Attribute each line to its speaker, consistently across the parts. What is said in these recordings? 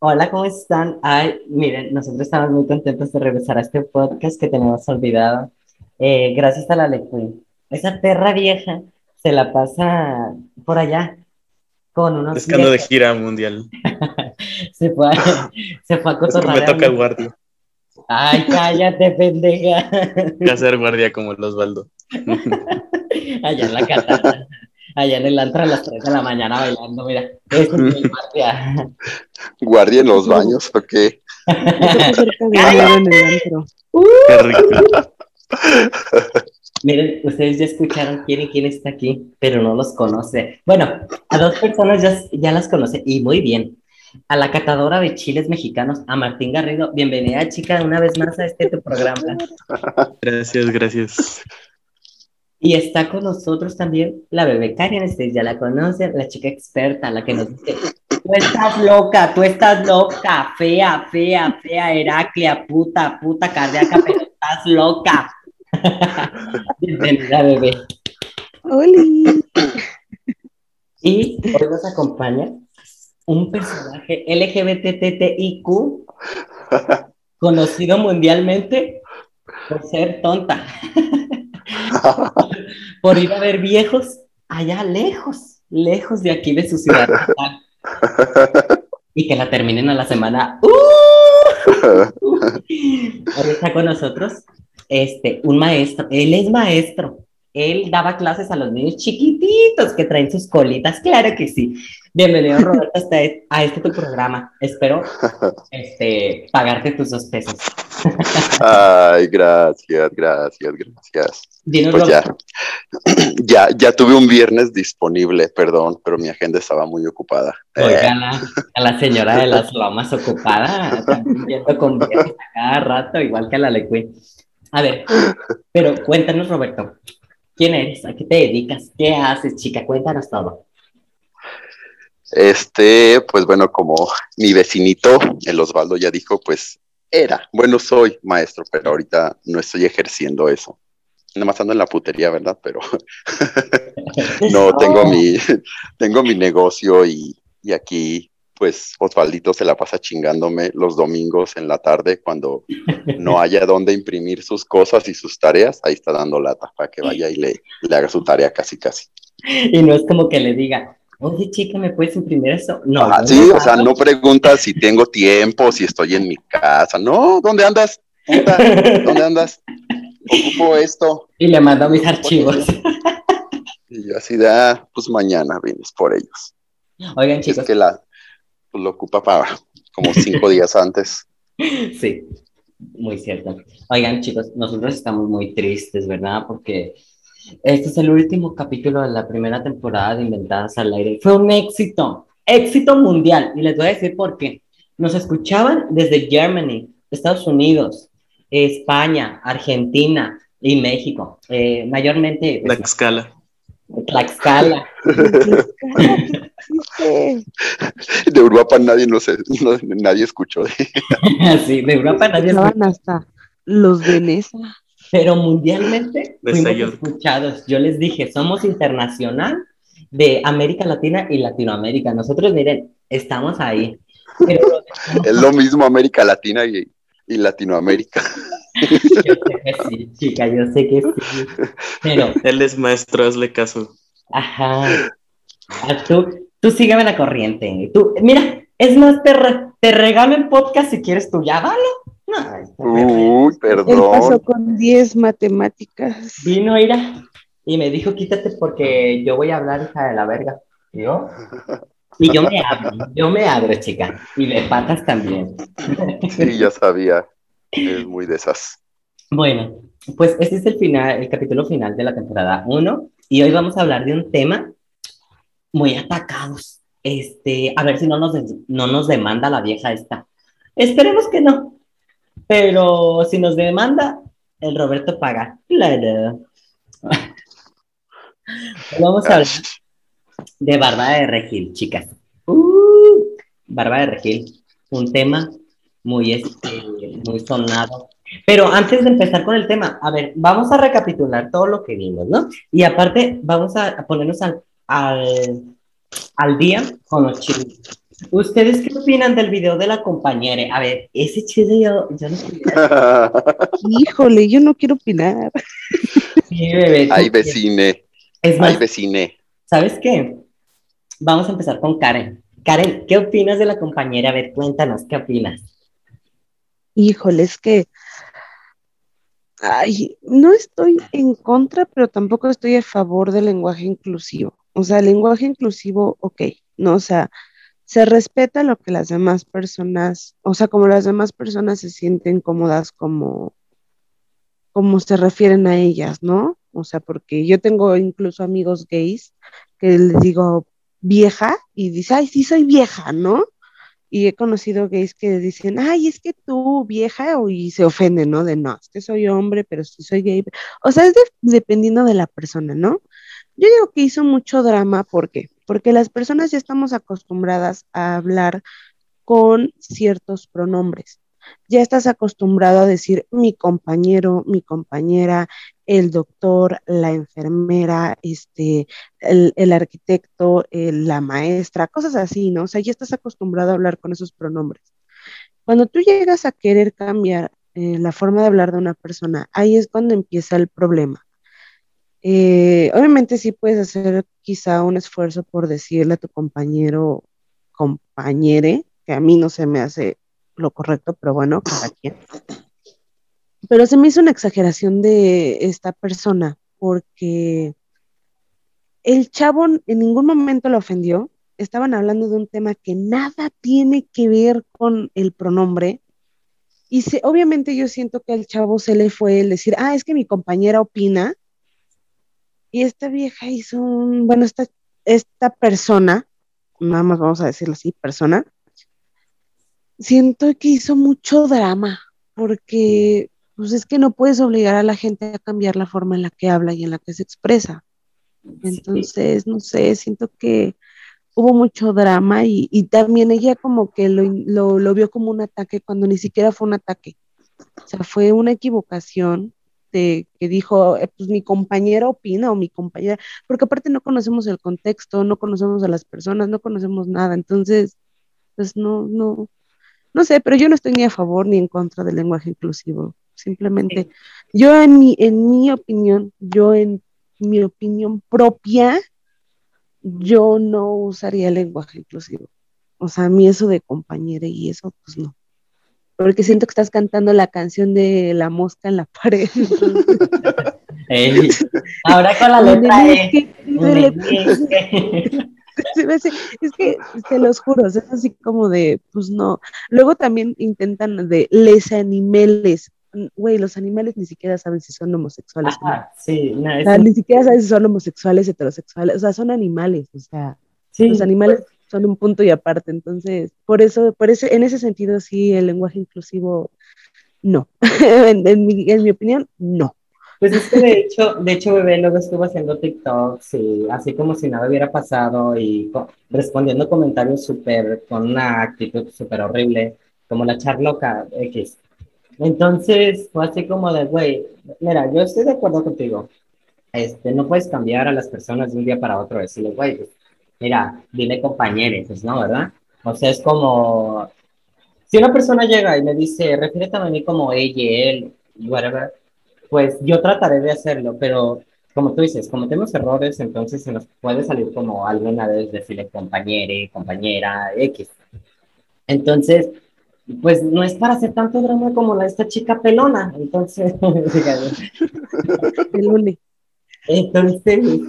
Speaker 1: Hola, ¿cómo están? Ay, miren, nosotros estamos muy contentos de regresar a este podcast que tenemos olvidado. Eh, gracias a la lectura. Esa perra vieja se la pasa por allá con unos.
Speaker 2: Pescando de gira mundial.
Speaker 1: se fue, a- se fue a
Speaker 2: Es que
Speaker 1: cotorrear
Speaker 2: me toca guardia.
Speaker 1: Ay, cállate, pendeja.
Speaker 2: Voy a ser guardia como el Osvaldo.
Speaker 1: Allá en la catana. Allá en el antro a las 3 de la mañana bailando, mira. Ese es mi guardia.
Speaker 3: ¿Guardia en los baños o qué?
Speaker 4: Está cerca de ahora en el antro.
Speaker 2: Qué rico.
Speaker 1: Miren, ustedes ya escucharon quién y quién está aquí, pero no los conoce. Bueno, a dos personas ya, ya las conoce y muy bien. A la catadora de chiles mexicanos, a Martín Garrido. Bienvenida, chica, una vez más a este tu programa.
Speaker 2: Gracias, gracias.
Speaker 1: Y está con nosotros también la bebé Karen, ustedes ya la conocen, la chica experta, la que nos dice, tú estás loca, tú estás loca, fea, fea, fea, Heraclea, puta, puta cardíaca, pero estás loca. Bienvenida, bebé.
Speaker 4: ¡Oli!
Speaker 1: Y hoy nos acompaña un personaje LGBTTIQ conocido mundialmente por ser tonta, por ir a ver viejos allá lejos, lejos de aquí de su ciudad y que la terminen a la semana. ¡Uh! Está con nosotros este, un maestro, él es maestro, él daba clases a los niños chiquititos que traen sus colitas, claro que sí. Bienvenido Roberto hasta e- a este tu programa, espero este, pagarte tus dos pesos.
Speaker 3: Ay, gracias, gracias, gracias.
Speaker 1: Dinos,
Speaker 3: Pues ya, ya, ya tuve un viernes disponible, perdón, pero mi agenda estaba muy ocupada. Eh,
Speaker 1: oiga, a la, a la señora de las lomas ocupada, también viendo con viajes a cada rato, igual que a la Lecuy. A ver, pero cuéntanos, Roberto, ¿quién eres? ¿A qué te dedicas? ¿Qué haces, chica? Cuéntanos todo.
Speaker 3: Este, pues bueno, como mi vecinito, el Osvaldo ya dijo, pues era, bueno, soy maestro, pero ahorita no estoy ejerciendo eso. Nada más ando en la putería, ¿verdad? Pero no, tengo mi, tengo mi negocio y, y aquí, pues Osvaldito se la pasa chingándome los domingos en la tarde cuando no haya dónde imprimir sus cosas y sus tareas, ahí está dando lata para que vaya y le, le haga su tarea casi casi.
Speaker 1: Y no es como que le diga, oye, chica, ¿me puedes imprimir eso? No, no
Speaker 3: sí, o sea, no preguntas si tengo tiempo, si estoy en mi casa. No, ¿dónde andas? Puta, ¿Dónde andas? Ocupo esto.
Speaker 1: Y le mando mis archivos.
Speaker 3: Y yo así de, ah, pues mañana vienes por ellos.
Speaker 1: Oigan,
Speaker 3: Es
Speaker 1: chicos,
Speaker 3: que la pues, lo ocupa para como cinco días antes.
Speaker 1: sí, muy cierto. Oigan, chicos, nosotros estamos muy tristes, ¿verdad? Porque este es el último capítulo de la primera temporada de Inventadas al Aire. Fue un éxito, éxito mundial. Y les voy a decir por qué. Nos escuchaban desde Germany, Estados Unidos, España, Argentina y México. Eh, mayormente,
Speaker 2: La
Speaker 1: pues,
Speaker 2: escala.
Speaker 1: Tlaxcala.
Speaker 3: De Europa nadie no sé, no- nadie escuchó.
Speaker 1: Sí, de Europa nadie
Speaker 4: Estaban hasta los de Nesa.
Speaker 1: Pero mundialmente
Speaker 2: De
Speaker 1: fuimos escuchados. Yo les dije, somos internacional de América Latina y Latinoamérica. Nosotros, miren, estamos ahí. Pero
Speaker 3: Es lo mismo América Latina y, y Latinoamérica.
Speaker 1: yo sé que sí, chica, yo sé que sí. Pero,
Speaker 2: Él es maestro, hazle caso.
Speaker 1: ajá. Ah, tú, tú sígueme la corriente. Tú, mira, es más, te, re- te regalo el podcast si quieres tú, ya, ¿vale? No.
Speaker 3: Uy,
Speaker 4: Él pasó
Speaker 3: perdón.
Speaker 4: con 10 matemáticas.
Speaker 1: Vino Ira y me dijo, quítate porque yo voy a hablar, hija de la verga. ¿Y yo? Y yo me abro, yo me abro, chica. Y de patas también.
Speaker 3: Sí, ya sabía. Es muy de esas.
Speaker 1: Bueno, pues este es el final, el capítulo final de la temporada 1. Y hoy vamos a hablar de un tema muy atacados. Este, a ver si no nos, no nos demanda la vieja esta. Esperemos que no. Pero si nos demanda, el Roberto paga. Claro. Vamos a hablar de Barba de Regil, chicas. Uh, Barba de Regil, un tema muy, este, muy sonado. Pero antes de empezar con el tema, a ver, vamos a recapitular todo lo que vimos, ¿no? Y aparte, vamos a, ponernos al, al, al día con los chismes. ¿Ustedes qué opinan del video de la compañera? A ver, ese chiste yo, yo no.
Speaker 4: Híjole, yo no quiero opinar.
Speaker 1: Sí, bebé.
Speaker 3: Ay, vecine.
Speaker 1: Es más,
Speaker 3: Ay, vecine.
Speaker 1: ¿sabes qué? Vamos a empezar con Karen. Karen, ¿qué opinas de la compañera? A ver, cuéntanos, ¿qué opinas?
Speaker 4: Híjole, es que. Ay, no estoy en contra, pero tampoco estoy a favor del lenguaje inclusivo. O sea, el lenguaje inclusivo, ok, no, o sea, se respeta lo que las demás personas, o sea, como las demás personas se sienten cómodas como, se refieren a ellas, ¿no? O sea, porque yo tengo incluso amigos gays que les digo vieja y dice, ay, sí soy vieja, ¿no? Y he conocido gays que dicen, ay, es que tú, vieja, y se ofenden, ¿no? De no, es que soy hombre, pero sí soy gay. O sea, es de- dependiendo de la persona, ¿no? Yo digo que hizo mucho drama, ¿por qué? Porque las personas ya estamos acostumbradas a hablar con ciertos pronombres. Ya estás acostumbrado a decir mi compañero, mi compañera, el doctor, la enfermera, este, el, arquitecto, la maestra, cosas así, ¿no? O sea, ya estás acostumbrado a hablar con esos pronombres. Cuando tú llegas a querer cambiar eh, la forma de hablar de una persona, ahí es cuando empieza el problema. Eh, obviamente sí puedes hacer quizá un esfuerzo por decirle a tu compañero, compañere, que a mí no se me hace lo correcto, pero bueno, cada quien. Pero se me hizo una exageración de esta persona, porque el chavo en ningún momento lo ofendió. Estaban hablando de un tema que nada tiene que ver con el pronombre. Y se, obviamente yo siento que al chavo se le fue el decir, ah, es que mi compañera opina. Y esta vieja hizo un, bueno, esta, esta persona, nada más vamos a decirlo así, persona, siento que hizo mucho drama, porque pues es que no puedes obligar a la gente a cambiar la forma en la que habla y en la que se expresa. Entonces, no sé, siento que hubo mucho drama y, y también ella como que lo, lo, lo, vio como un ataque cuando ni siquiera fue un ataque. O sea, fue una equivocación de que dijo, eh, pues mi compañera opina o mi compañera, porque aparte no conocemos el contexto, no conocemos a las personas, no conocemos nada, entonces, pues no, no, no sé, pero yo no estoy ni a favor ni en contra del lenguaje inclusivo. Simplemente, sí. yo en mi, en mi opinión, yo en mi opinión propia, yo no usaría el lenguaje inclusivo. O sea, a mí eso de compañera y eso, pues no. Porque siento que estás cantando la canción de la mosca en la pared.
Speaker 1: Ey, ahora con la letra E.
Speaker 4: Es que, te los juro, es así como de, pues no. Luego también intentan de les animales. Güey, los animales ni siquiera saben si son homosexuales.
Speaker 1: Ajá, sí, no,
Speaker 4: o sea, ni siquiera saben si son homosexuales, heterosexuales. O sea, son animales. O sea,
Speaker 1: sí.
Speaker 4: los animales son un punto y aparte. Entonces, por eso, por ese, en ese sentido, sí, el lenguaje inclusivo, no. en, en, mi, en mi opinión, no.
Speaker 1: Pues es que de hecho, de hecho, bebé luego estuvo haciendo TikToks y así como si nada hubiera pasado y co respondiendo comentarios súper, con una actitud súper horrible, como la charloca X. Entonces fue así como de, güey, mira, yo estoy de acuerdo contigo. Este, no puedes cambiar a las personas de un día para otro, decirle, güey, mira, dile compañeros, pues no, ¿verdad? O sea, es como, si una persona llega y me dice, refiérete a mí como ella, él, whatever, pues yo trataré de hacerlo, pero como tú dices, cometemos errores, entonces se nos puede salir como alguna vez decirle compañere, compañera, X. Entonces, pues no es para hacer tanto drama como la esta chica pelona, entonces, entonces,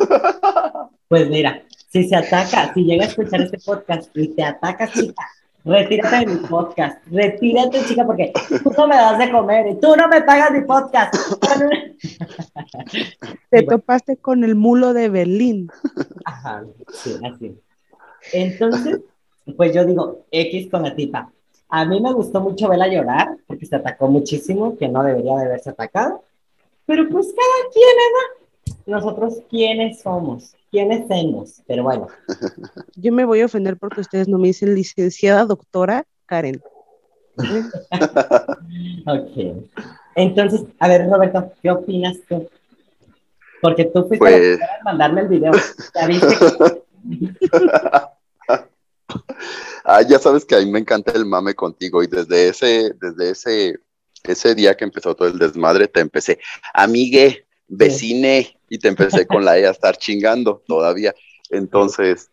Speaker 1: pues mira, si se ataca, si llega a escuchar este podcast y te ataca, chica, retírate de mi podcast, retírate, chica, porque tú no me das de comer y tú no me pagas mi podcast.
Speaker 4: Te topaste con el mulo de Berlín.
Speaker 1: Ajá, sí, así. Entonces, pues yo digo, X con la tipa. A mí me gustó mucho verla llorar, porque se atacó muchísimo, que no debería de haberse atacado. Pero pues cada quien, ¿verdad? Nosotros, ¿quiénes somos? ¿Quiénes somos? Pero bueno.
Speaker 4: Yo me voy a ofender porque ustedes no me dicen licenciada doctora Karen.
Speaker 1: ok. Entonces, a ver, Roberto, ¿qué opinas tú? Porque tú fuiste
Speaker 3: pues...
Speaker 1: a mandarme el video. ¿Ya viste?
Speaker 3: Ah, ya sabes que a mí me encanta el mame contigo y desde ese, desde ese, ese día que empezó todo el desmadre, te empecé, amigue, vecine, y te empecé con la E a estar chingando todavía. Entonces,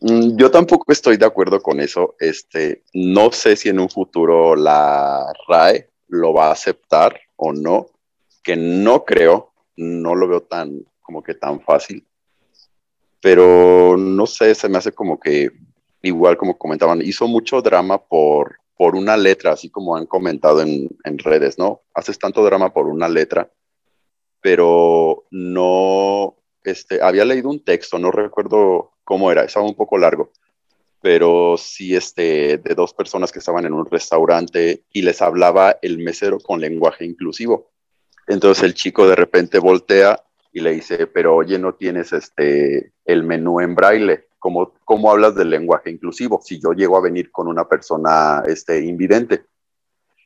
Speaker 3: mm, yo tampoco estoy de acuerdo con eso. Este, no sé si en un futuro la RAE lo va a aceptar o no, que no creo, no lo veo tan, como que tan fácil. Pero no sé, se me hace como que igual como comentaban, hizo mucho drama por, por una letra, así como han comentado en, en redes, ¿no? Haces tanto drama por una letra, pero no, este, había leído un texto, no recuerdo cómo era, estaba un poco largo, pero sí, este, de dos personas que estaban en un restaurante y les hablaba el mesero con lenguaje inclusivo. Entonces el chico de repente voltea y le dice, pero oye, no tienes este, el menú en braille. ¿Cómo, ¿Cómo hablas del lenguaje inclusivo? Si yo llego a venir con una persona este, invidente,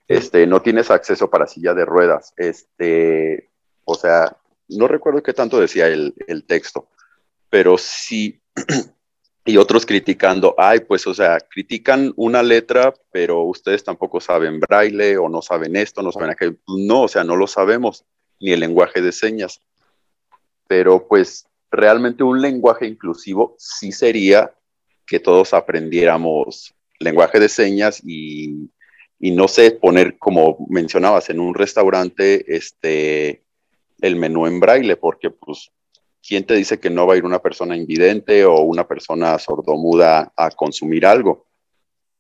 Speaker 3: este, no tienes acceso para silla de ruedas. Este, o sea, no recuerdo qué tanto decía el, el texto, pero sí, y otros criticando, ay, pues, o sea, critican una letra, pero ustedes tampoco saben braille o no saben esto, no saben aquello. No, o sea, no lo sabemos, ni el lenguaje de señas. Pero pues realmente un lenguaje inclusivo sí sería que todos aprendiéramos lenguaje de señas y, y, no sé, poner, como mencionabas, en un restaurante este, el menú en braille, porque pues, ¿quién te dice que no va a ir una persona invidente o una persona sordomuda a consumir algo?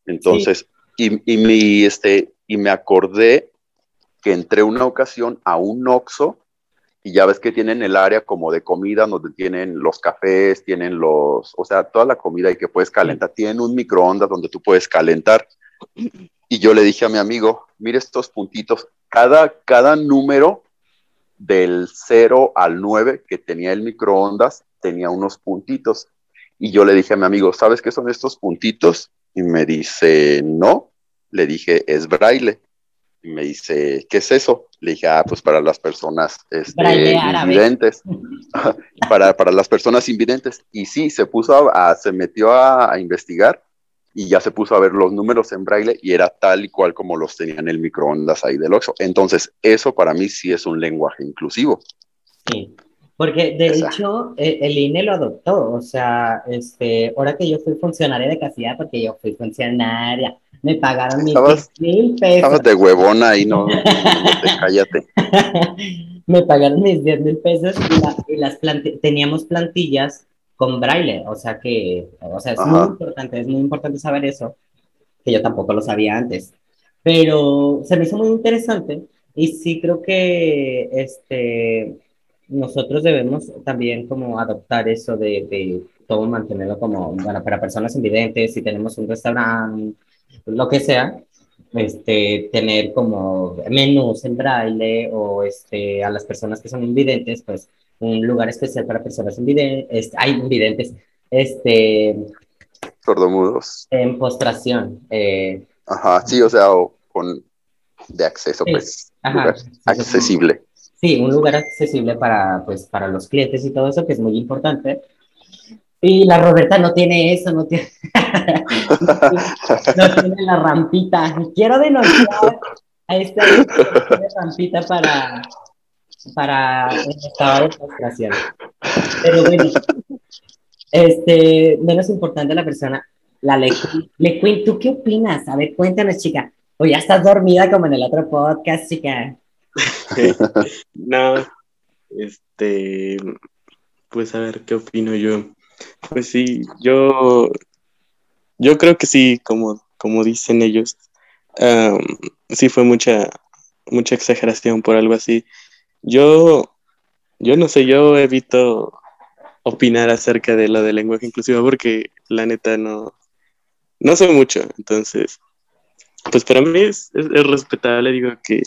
Speaker 3: Entonces, y, y, mi, este, y me acordé que entré una ocasión a un Oxxo y ya ves que tienen el área como de comida donde tienen los cafés, tienen los, o sea, toda la comida y que puedes calentar, tienen un microondas donde tú puedes calentar. Y yo le dije a mi amigo, mire estos puntitos, cada, cada número del 0 al 9 que tenía el microondas tenía unos puntitos. Y yo le dije a mi amigo, ¿sabes qué son estos puntitos? Y me dice, no. Le dije, es braille. Y me dice, ¿qué es eso? Le dije, ah, pues para las personas este, invidentes. para, para las personas invidentes. Y sí, se puso a, a se metió a, a, investigar y ya se puso a ver los números en braille y era tal y cual como los tenía en el microondas ahí del Oxxo. Entonces, eso para mí sí es un lenguaje inclusivo.
Speaker 1: Sí, porque de hecho el, el INE lo adoptó. O sea, este, ahora que yo fui funcionaria de casilla, porque yo fui funcionaria me pagaron mis
Speaker 3: estabas,
Speaker 1: mil pesos.
Speaker 3: Estabas de huevona ahí, no, no, te, cállate.
Speaker 1: me pagaron mis 10 mil pesos y, la, y las planti teníamos plantillas con braille, o sea que, o sea, es Ajá. muy importante, es muy importante saber eso, que yo tampoco lo sabía antes, pero se me hizo muy interesante y sí creo que, este, nosotros debemos también como adoptar eso de, de todo mantenerlo como, bueno, para personas invidentes, si tenemos un restaurante, lo que sea, este, tener como menús en braille o este, a las personas que son invidentes, pues un lugar especial para personas invidentes, hay invidentes, este...
Speaker 3: Sordomudos.
Speaker 1: En postración. Eh,
Speaker 3: Ajá, sí, o sea, o con de acceso, pues, Ajá, lugar sí, accesible.
Speaker 1: Sí, un lugar accesible para, pues, para los clientes y todo eso, que es muy importante. Y la Roberta no tiene eso, no tiene, no tiene la rampita. Quiero denunciar a esta rampita para, para el estado de frustración. Pero bueno, este, menos importante la persona, la Lequin. ¿tú qué opinas? A ver, cuéntanos, chica. O ya estás dormida como en el otro podcast, chica.
Speaker 2: no, este, pues a ver, ¿qué opino yo? Pues sí, yo, yo creo que sí, como, como dicen ellos, um, sí fue mucha, mucha exageración por algo así. Yo, yo no sé, yo evito opinar acerca de lo del lenguaje inclusivo porque la neta no, no sé mucho, entonces, pues para mí es, es, es respetable, digo que,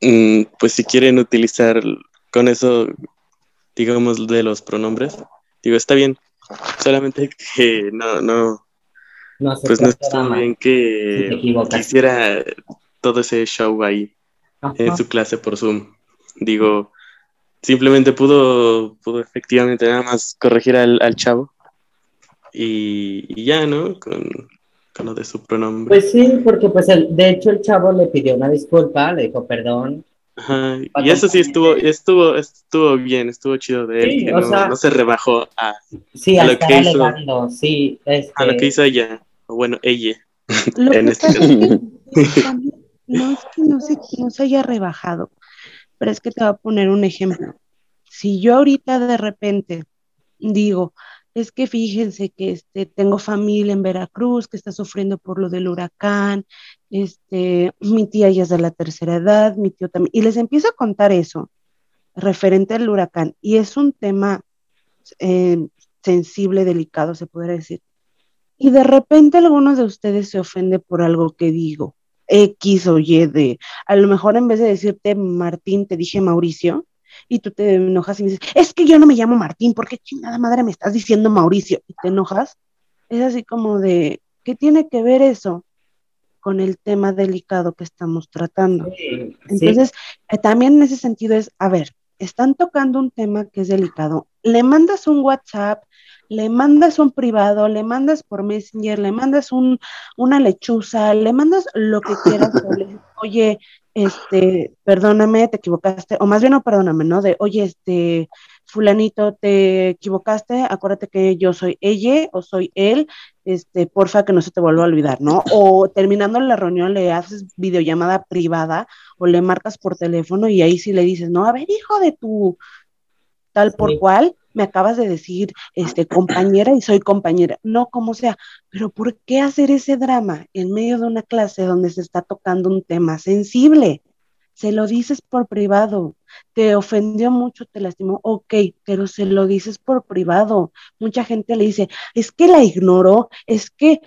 Speaker 2: mm, pues si quieren utilizar con eso, digamos, de los pronombres, digo, está bien, solamente que no, no, no pues no está bien que si quisiera todo ese show ahí Ajá. en su clase por Zoom. Digo, simplemente pudo, pudo efectivamente nada más corregir al, al chavo y, y ya, ¿no? Con, con lo de su pronombre.
Speaker 1: Pues sí, porque pues el, de hecho el chavo le pidió una disculpa, le dijo perdón.
Speaker 2: Ajá, y eso sí estuvo, estuvo, estuvo bien, estuvo chido de él,
Speaker 1: Sí,
Speaker 2: que
Speaker 1: o
Speaker 2: no,
Speaker 1: sea-
Speaker 2: no se rebajó a,
Speaker 1: Sí,
Speaker 2: A lo que hizo-
Speaker 1: sí. Este,
Speaker 2: a lo que hizo ella, o bueno, ella.
Speaker 4: Lo
Speaker 2: En
Speaker 4: que
Speaker 2: este
Speaker 4: pasa
Speaker 2: caso.
Speaker 4: es que también no es que no se, no se haya rebajado, pero es que te voy a poner un ejemplo. Si yo ahorita de repente digo, es que fíjense que este, tengo familia en Veracruz que está sufriendo por lo del huracán, este, mi tía ya es de la tercera edad, mi tío también, y les empiezo a contar eso referente al huracán, y es un tema eh, sensible, delicado, se podría decir. Y de repente algunos de ustedes se ofende por algo que digo, X o Y de, a lo mejor en vez de decirte Martín, te dije Mauricio, y tú te enojas y me dices, es que yo no me llamo Martín, ¿por qué chingada madre me estás diciendo Mauricio? Y te enojas, es así como de, ¿qué tiene que ver eso con el tema delicado que estamos tratando?
Speaker 1: sí, sí,
Speaker 4: Entonces, eh, también en ese sentido es, a ver, están tocando un tema que es delicado. Le mandas un WhatsApp, le mandas un privado, le mandas por Messenger, le mandas un, una lechuza, le mandas lo que quieras. le oye, este, perdóname, te equivocaste, o más bien no perdóname, ¿no? De, oye, este, fulanito, te equivocaste, acuérdate que yo soy ella o soy él, este, porfa que no se te vuelva a olvidar, ¿no? O terminando la reunión le haces videollamada privada o le marcas por teléfono y ahí sí le dices, no, a ver, hijo de tu tal por
Speaker 1: Sí.
Speaker 4: cual, me acabas de decir, este, compañera y soy compañera, no como sea, pero ¿por qué hacer ese drama en medio de una clase donde se está tocando un tema sensible? Se lo dices por privado, te ofendió mucho, te lastimó, ok, pero se lo dices por privado. Mucha gente le dice, es que la ignoró, es que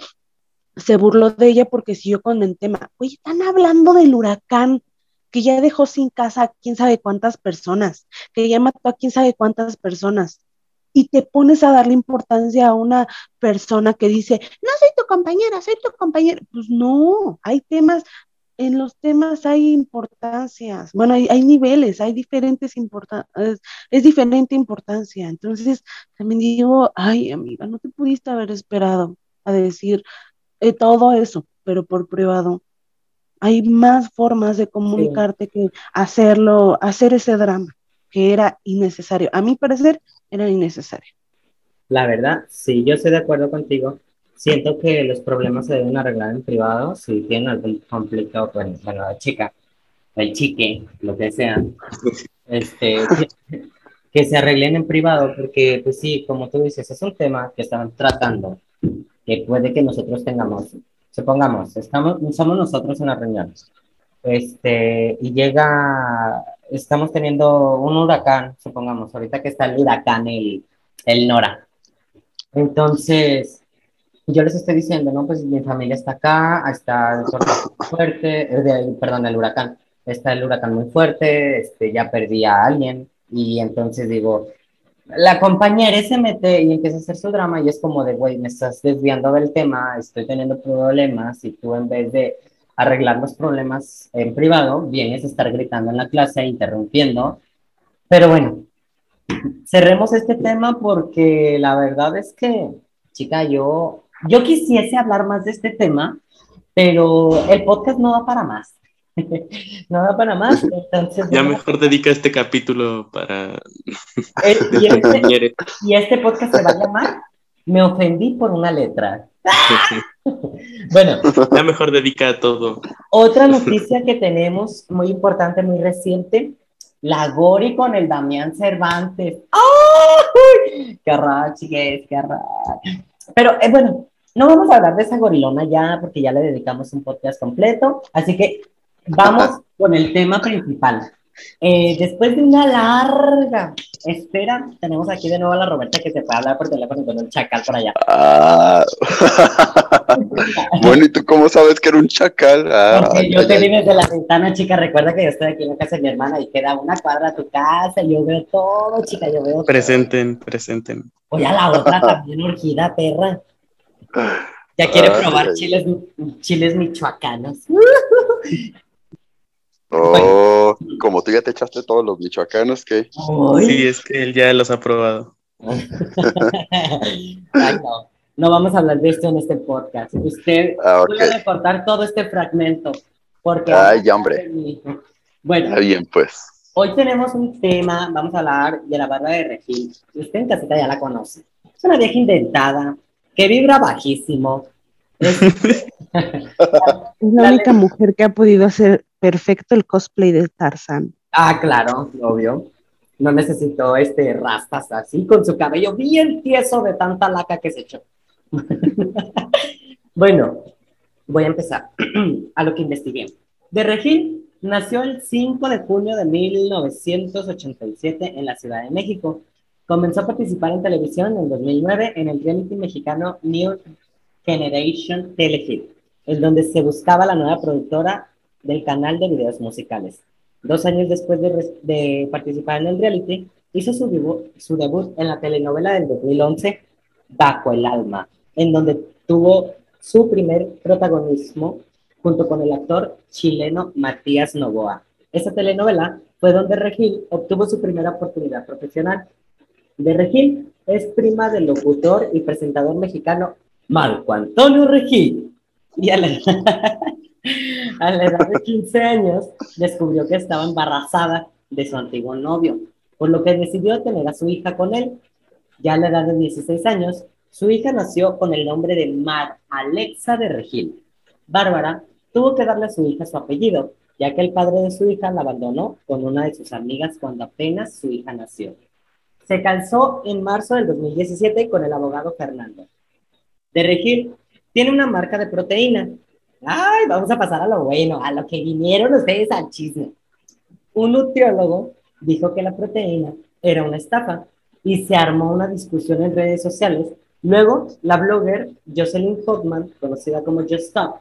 Speaker 4: se burló de ella porque siguió con el tema. Oye, están hablando del huracán que ya dejó sin casa a quién sabe cuántas personas, que ya mató a quién sabe cuántas personas. Y te pones a darle importancia a una persona que dice, no soy tu compañera, soy tu compañera. Pues no, hay temas, en los temas hay importancias. Bueno, hay, niveles, hay diferentes importancias, es diferente importancia. Entonces, también digo, ay, amiga, no te pudiste haber esperado a decir eh, todo eso, pero por privado. Hay más formas de comunicarte que hacerlo, hacer ese drama, que era innecesario. A mi parecer, era innecesario.
Speaker 1: La verdad, sí, yo estoy de acuerdo contigo. Siento que los problemas se deben arreglar en privado. Si tienen algún conflicto con, bueno, la chica, el chique, lo que sea, este, que, que se arreglen en privado, porque, pues sí, como tú dices, es un tema que están tratando, que puede que nosotros tengamos, supongamos, estamos, somos nosotros en la reunión, este, y llega, estamos teniendo un huracán, supongamos, ahorita que está el huracán, el, el Nora. Entonces, yo les estoy diciendo, no, pues mi familia está acá, está el fuerte, eh, de- perdón, el huracán, está el huracán muy fuerte, este, ya perdí a alguien, y entonces digo, la compañera se mete y empieza a hacer su drama y es como de, güey, me estás desviando del tema, estoy teniendo problemas y tú en vez de arreglar los problemas en privado, vienes a estar gritando en la clase, interrumpiendo. Pero bueno, cerremos este tema porque la verdad es que, chica, yo, yo quisiese hablar más de este tema, pero el podcast no da para más. no da para más, entonces...
Speaker 2: Ya
Speaker 1: bueno,
Speaker 2: mejor dedica este capítulo para
Speaker 1: y, este, y este podcast se va a llamar Me ofendí por una letra. Bueno,
Speaker 2: Ya mejor dedica todo.
Speaker 1: otra noticia que tenemos muy importante, muy reciente, la Gori con el Damián Cervantes. ¡Ay! ¡Qué raro, chiques! ¡Qué raro! Pero eh, bueno, no vamos a hablar de esa gorilona ya, porque ya le dedicamos un podcast completo. Así que vamos con el tema principal. Eh, después de una larga espera, tenemos aquí de nuevo a la Roberta que se puede hablar por teléfono con el chacal por allá.
Speaker 3: Ah. bueno, ¿y tú cómo sabes que era un chacal? Ah,
Speaker 1: Porque
Speaker 3: ay,
Speaker 1: yo
Speaker 3: ay,
Speaker 1: te
Speaker 3: ay.
Speaker 1: vi desde la ventana, chica. Recuerda que yo estoy aquí en la casa de mi hermana y queda una cuadra a tu casa. Yo veo todo, chica. Yo veo todo.
Speaker 2: Presenten, presenten.
Speaker 1: Oye, a la otra también urgida, perra. Ya quiere
Speaker 3: Ay,
Speaker 1: probar
Speaker 3: ay.
Speaker 1: chiles, chiles michoacanos.
Speaker 3: Oh, como tú ya te echaste todos los michoacanos, que.
Speaker 2: Sí, es que él ya los ha probado.
Speaker 1: Ay, no. No vamos a hablar de esto en este podcast. Usted
Speaker 3: Ah, ok.
Speaker 1: puede recortar todo este fragmento. Porque
Speaker 3: Ay, hombre.
Speaker 1: Bueno,
Speaker 3: Está bien, pues.
Speaker 1: hoy tenemos un tema, vamos a hablar de la barba de Regil. Usted en casita ya la conoce. Es una vieja inventada que vibra bajísimo. Es-
Speaker 4: la única mujer que ha podido hacer perfecto el cosplay de Tarzán.
Speaker 1: Ah, claro, obvio. No necesitó este rastas así con su cabello bien tieso de tanta laca que se echó. bueno, voy a empezar a lo que investigué. De Regil nació el 5 de junio de 1987 en la Ciudad de México. Comenzó a participar en televisión en 2009 en el reality mexicano New Generation Telehit, en donde se buscaba la nueva productora del canal de videos musicales. Dos años después de, de participar en el reality, hizo su, debu- su debut en la telenovela del 2011, Bajo el Alma, en donde tuvo su primer protagonismo junto con el actor chileno Matías Novoa. Esa telenovela fue donde Regil obtuvo su primera oportunidad profesional. De Regil es prima del locutor y presentador mexicano Marco Antonio Regil. Y la, a la edad de 15 años descubrió que estaba embarazada de su antiguo novio, por lo que decidió tener a su hija con él. Ya a la edad de 16 años, su hija nació con el nombre de Mar Alexa de Regil. Bárbara tuvo que darle a su hija su apellido, ya que el padre de su hija la abandonó con una de sus amigas cuando apenas su hija nació. Se casó en marzo del 2017 con el abogado Fernando. De Regil tiene una marca de proteína. Ay, vamos a pasar a lo bueno, a lo que vinieron ustedes al chisme. Un nutriólogo dijo que la proteína era una estafa y se armó una discusión en redes sociales. Luego, la blogger Jocelyn Hoffman, conocida como Just Stop,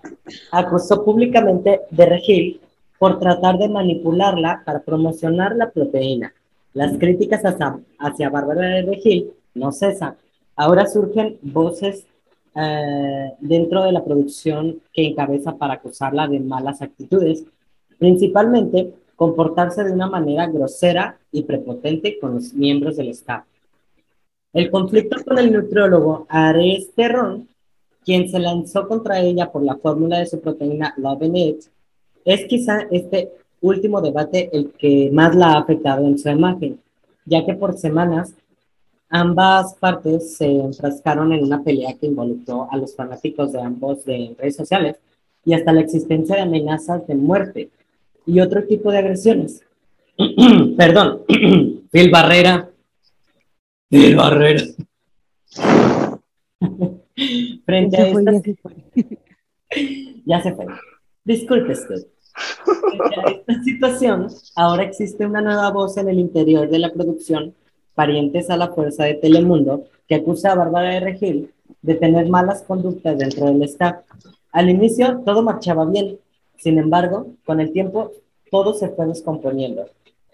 Speaker 1: acusó públicamente de Regil por tratar de manipularla para promocionar la proteína. Las críticas hacia, hacia Bárbara de Regil no cesan. Ahora surgen voces eh, dentro de la producción que encabeza para acusarla de malas actitudes, principalmente comportarse de una manera grosera y prepotente con los miembros del staff. El conflicto con el nutriólogo Ares Terrón, quien se lanzó contra ella por la fórmula de su proteína Love and It, es quizá este último debate el que más la ha afectado en su imagen, ya que por semanas ambas partes se enfrascaron en una pelea que involucró a los fanáticos de ambos de redes sociales y hasta la existencia de amenazas de muerte y otro tipo de agresiones. Perdón, Phil Barrera. Phil Barrera. Frente a
Speaker 4: Ya se fue,
Speaker 1: estas
Speaker 4: ya se fue.
Speaker 1: ya se fue. Disculpe usted. Frente a esta situación, ahora existe una nueva voz en el interior de la producción, parientes a la fuerza de Telemundo, que acusa a Bárbara de Regil de tener malas conductas dentro del staff. Al inicio todo marchaba bien, sin embargo, con el tiempo todo se fue descomponiendo.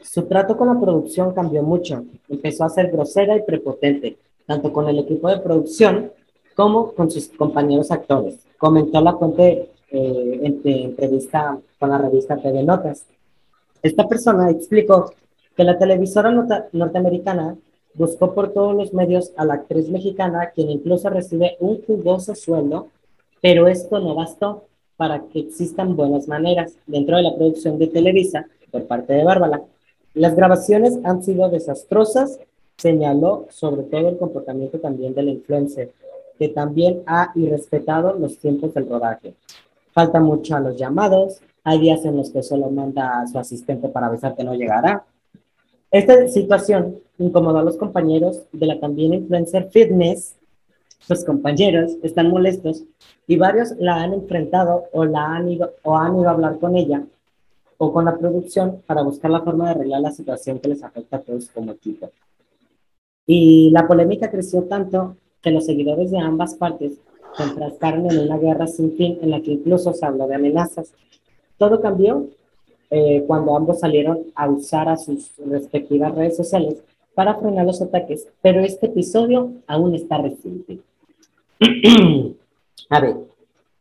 Speaker 1: Su trato con la producción cambió mucho, empezó a ser grosera y prepotente, tanto con el equipo de producción como con sus compañeros actores, comentó la fuente eh, en de entrevista con la revista TV Notas. Esta persona explicó que la televisora norteamericana buscó por todos los medios a la actriz mexicana, quien incluso recibe un jugoso sueldo, pero esto no bastó para que existan buenas maneras dentro de la producción de Televisa por parte de Bárbara. Las grabaciones han sido desastrosas, señaló sobre todo el comportamiento también del influencer, que también ha irrespetado los tiempos del rodaje. Falta mucho a los llamados, hay días en los que solo manda a su asistente para avisar que no llegará. Esta situación incomodó a los compañeros de la también influencer fitness. Sus compañeros están molestos y varios la han enfrentado o, la han ido, o han ido a hablar con ella o con la producción para buscar la forma de arreglar la situación que les afecta a todos como equipo. Y la polémica creció tanto que los seguidores de ambas partes se enfrascaron en una guerra sin fin en la que incluso se habló de amenazas. Todo cambió eh, cuando ambos salieron a usar a sus respectivas redes sociales para frenar los ataques, pero este episodio aún está reciente. a ver,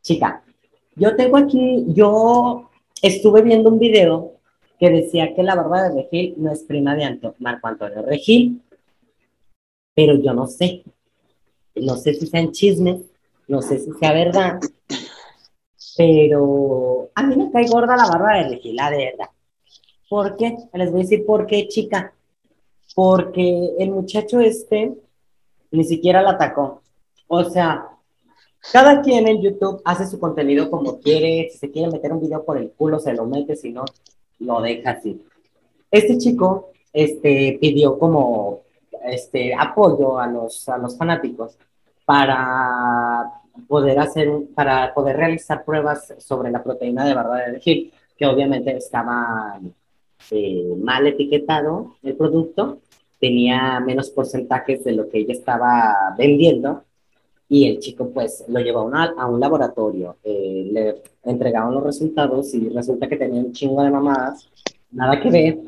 Speaker 1: chica, yo tengo aquí, yo estuve viendo un video que decía que la barba de Regil no es prima de Anto- Marco Antonio Regil, pero yo no sé. no sé si sean chismes, no sé si sea verdad, pero a mí me cae gorda la barba de Regila, de verdad. ¿Por qué? Les voy a decir por qué, chica. Porque el muchacho este ni siquiera la atacó. O sea, cada quien en YouTube hace su contenido como quiere. Si se quiere meter un video por el culo, se lo mete, si no, lo deja así. Este chico este, pidió como este, apoyo a los, a los fanáticos para poder hacer, para poder realizar pruebas sobre la proteína de barra de Gil, que obviamente estaba eh, mal etiquetado el producto, tenía menos porcentajes de lo que ella estaba vendiendo y el chico pues lo llevó a, una, a un laboratorio, eh, le entregaron los resultados y resulta que tenía un chingo de mamadas, nada que ver,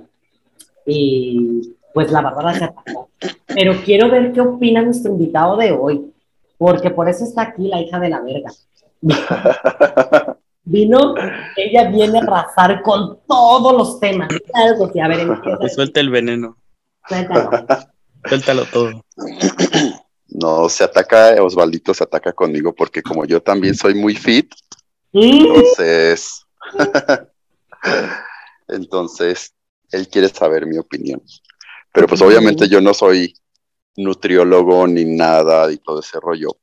Speaker 1: y pues la Bárbara se atacó. Pero quiero ver qué opina nuestro invitado de hoy, porque por eso está aquí la hija de la verga. Vino, ella viene a arrasar con todos los temas. Algo que, a ver,
Speaker 2: Suelta el veneno. Suéltalo. Suéltalo todo.
Speaker 3: No, se ataca, Osvaldito se ataca conmigo porque como yo también soy muy fit, entonces, entonces, él quiere saber mi opinión. Pero pues obviamente yo no soy nutriólogo ni nada y todo ese rollo.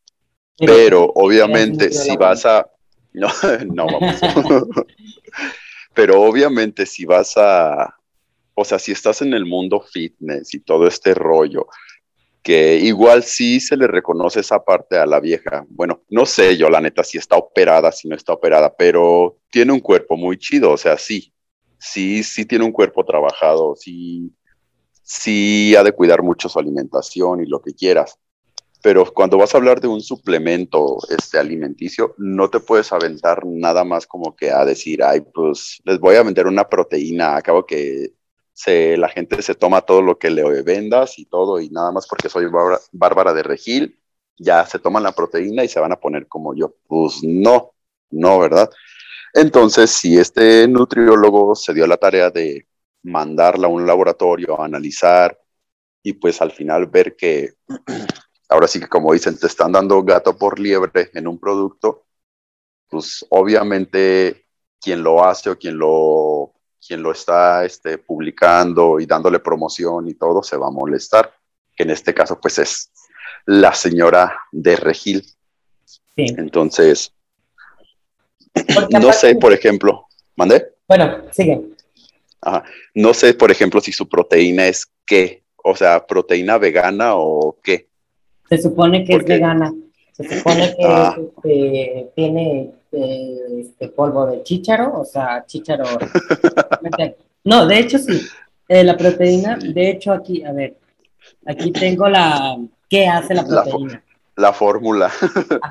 Speaker 3: Pero obviamente si vas a... No, no vamos. Pero obviamente si vas a... O sea, si estás en el mundo fitness y todo este rollo, que igual sí se le reconoce esa parte a la vieja. Bueno, no sé yo la neta si está operada, si no está operada, pero tiene un cuerpo muy chido, o sea, sí, sí, sí tiene un cuerpo trabajado, sí, sí ha de cuidar mucho su alimentación y lo que quieras. Pero cuando vas a hablar de un suplemento este, alimenticio, no te puedes aventar nada más como que a decir, ay, pues les voy a vender una proteína, acabo que se, la gente se toma todo lo que le vendas y todo, y nada más porque soy Bárbara de Regil, ya se toman la proteína y se van a poner como yo. Pues no, no, ¿verdad? Entonces, si este nutriólogo se dio la tarea de mandarla a un laboratorio a analizar y pues al final ver que, ahora sí que como dicen, te están dando gato por liebre en un producto, pues obviamente quien lo hace o quien lo, quien lo está este, publicando y dándole promoción y todo se va a molestar, que en este caso pues es la señora de Regil. Entonces, no sé, por ejemplo, ¿mandé?
Speaker 1: Bueno, sigue.
Speaker 3: No sé, por ejemplo, si su proteína es qué, o sea, proteína vegana o qué.
Speaker 1: Se supone que es vegana. Se supone que ah. este, tiene eh, este polvo de chícharo, o sea, chícharo. no, de hecho sí. Eh, la proteína, de hecho aquí, a ver, aquí tengo la. ¿Qué hace la proteína?
Speaker 3: La, fórmula.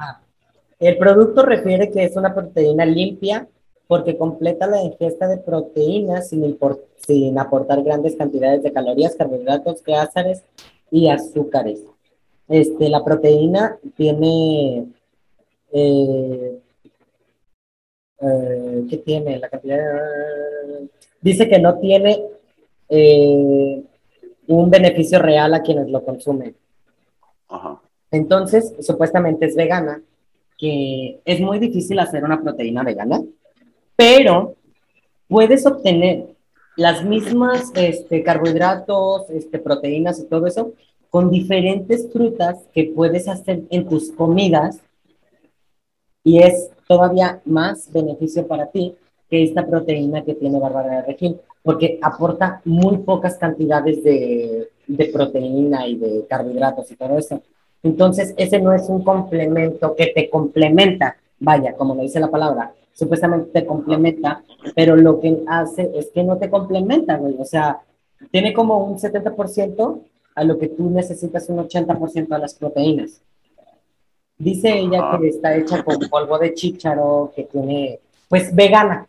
Speaker 1: El producto refiere que es una proteína limpia porque completa la ingesta de proteínas sin, sin aportar grandes cantidades de calorías, carbohidratos, grasas y azúcares. Este, la proteína tiene, eh, eh, ¿qué tiene? La cantidad, dice que no tiene eh, un beneficio real a quienes lo consumen. Entonces, supuestamente es vegana, que es muy difícil hacer una proteína vegana pero puedes obtener las mismas este, carbohidratos, este, proteínas y todo eso con diferentes frutas que puedes hacer en tus comidas y es todavía más beneficio para ti que esta proteína que tiene Bárbara de Regín, porque aporta muy pocas cantidades de, de proteína y de carbohidratos y todo eso. Entonces, ese no es un complemento que te complementa, vaya, como lo dice la palabra, supuestamente te complementa, pero lo que hace es que no te complementa, güey. O sea, tiene como un 70% a lo que tú necesitas un 80% de las proteínas. Dice ella que está hecha con polvo de chícharo, que tiene, pues, vegana.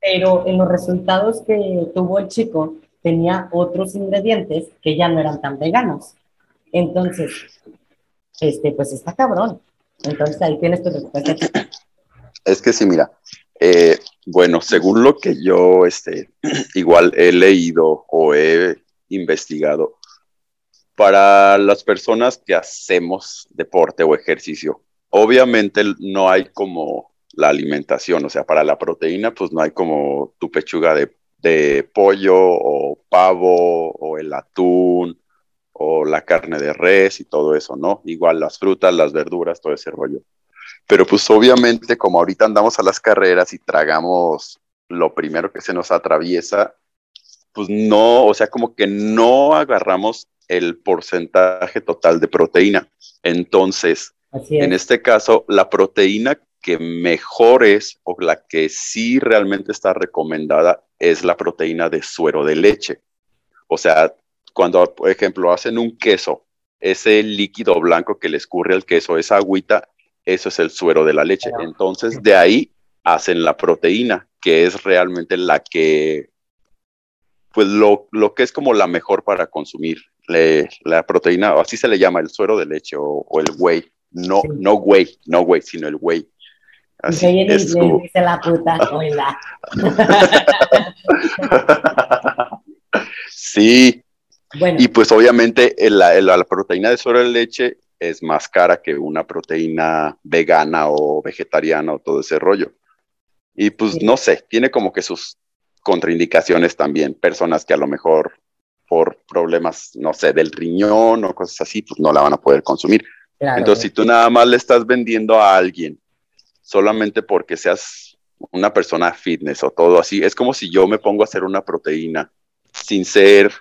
Speaker 1: Pero en los resultados que tuvo el chico, tenía otros ingredientes que ya no eran tan veganos. Entonces, este, pues está cabrón. Entonces ahí tienes tu respuesta.
Speaker 3: Es que sí, mira, eh, bueno, según lo que yo este, igual he leído o he investigado, para las personas que hacemos deporte o ejercicio, obviamente no hay como la alimentación, o sea, para la proteína, pues no hay como tu pechuga de, pollo o pavo o el atún o la carne de res y todo eso, ¿no? Igual las frutas, las verduras, todo ese rollo. Pero pues obviamente como ahorita andamos a las carreras y tragamos lo primero que se nos atraviesa, pues no, o sea, como que no agarramos el porcentaje total de proteína. Entonces, en este caso, la proteína que mejor es o la que sí realmente está recomendada es la proteína de suero de leche. O sea, cuando, por ejemplo, hacen un queso, ese líquido blanco que le escurre al queso, esa agüita, eso es el suero de la leche. Entonces, de ahí hacen la proteína, que es realmente la que, pues lo, que es como la mejor para consumir. la proteína, o así se le llama el suero de leche o, el whey. No, no whey, no whey, sino el whey.
Speaker 1: Así es dice la puta
Speaker 3: sí. Y pues obviamente la, la, proteína de suero de leche es más cara que una proteína vegana o vegetariana o todo ese rollo. Y pues no sé, tiene como que sus contraindicaciones también. Personas que a lo mejor por problemas, no sé, del riñón o cosas así, pues no la van a poder consumir. Entonces, si tú nada más le estás vendiendo a alguien solamente porque seas una persona fitness o todo así. Es como si yo me pongo a hacer una proteína sin ser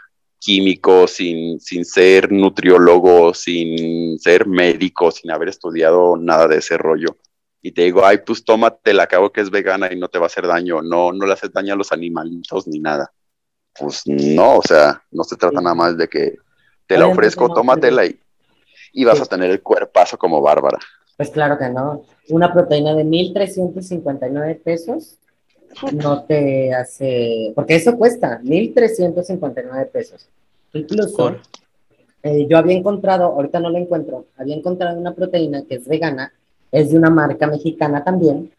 Speaker 3: químico, sin, sin ser nutriólogo, sin ser médico, sin haber estudiado nada de ese rollo. Y te digo, ay, pues tómatela, acabo que es vegana y no te va a hacer daño. No, no le haces daño a los animalitos ni nada. Pues no, o sea, no se trata nada más de que te la ofrezco, tómatela y, y vas a tener el cuerpazo como Bárbara.
Speaker 1: Pues claro que no. Una proteína de 1.359 pesos no te hace, porque eso cuesta 1.359 pesos. Incluso, eh, yo había encontrado, ahorita no lo encuentro, había encontrado una proteína que es vegana, es de una marca mexicana también,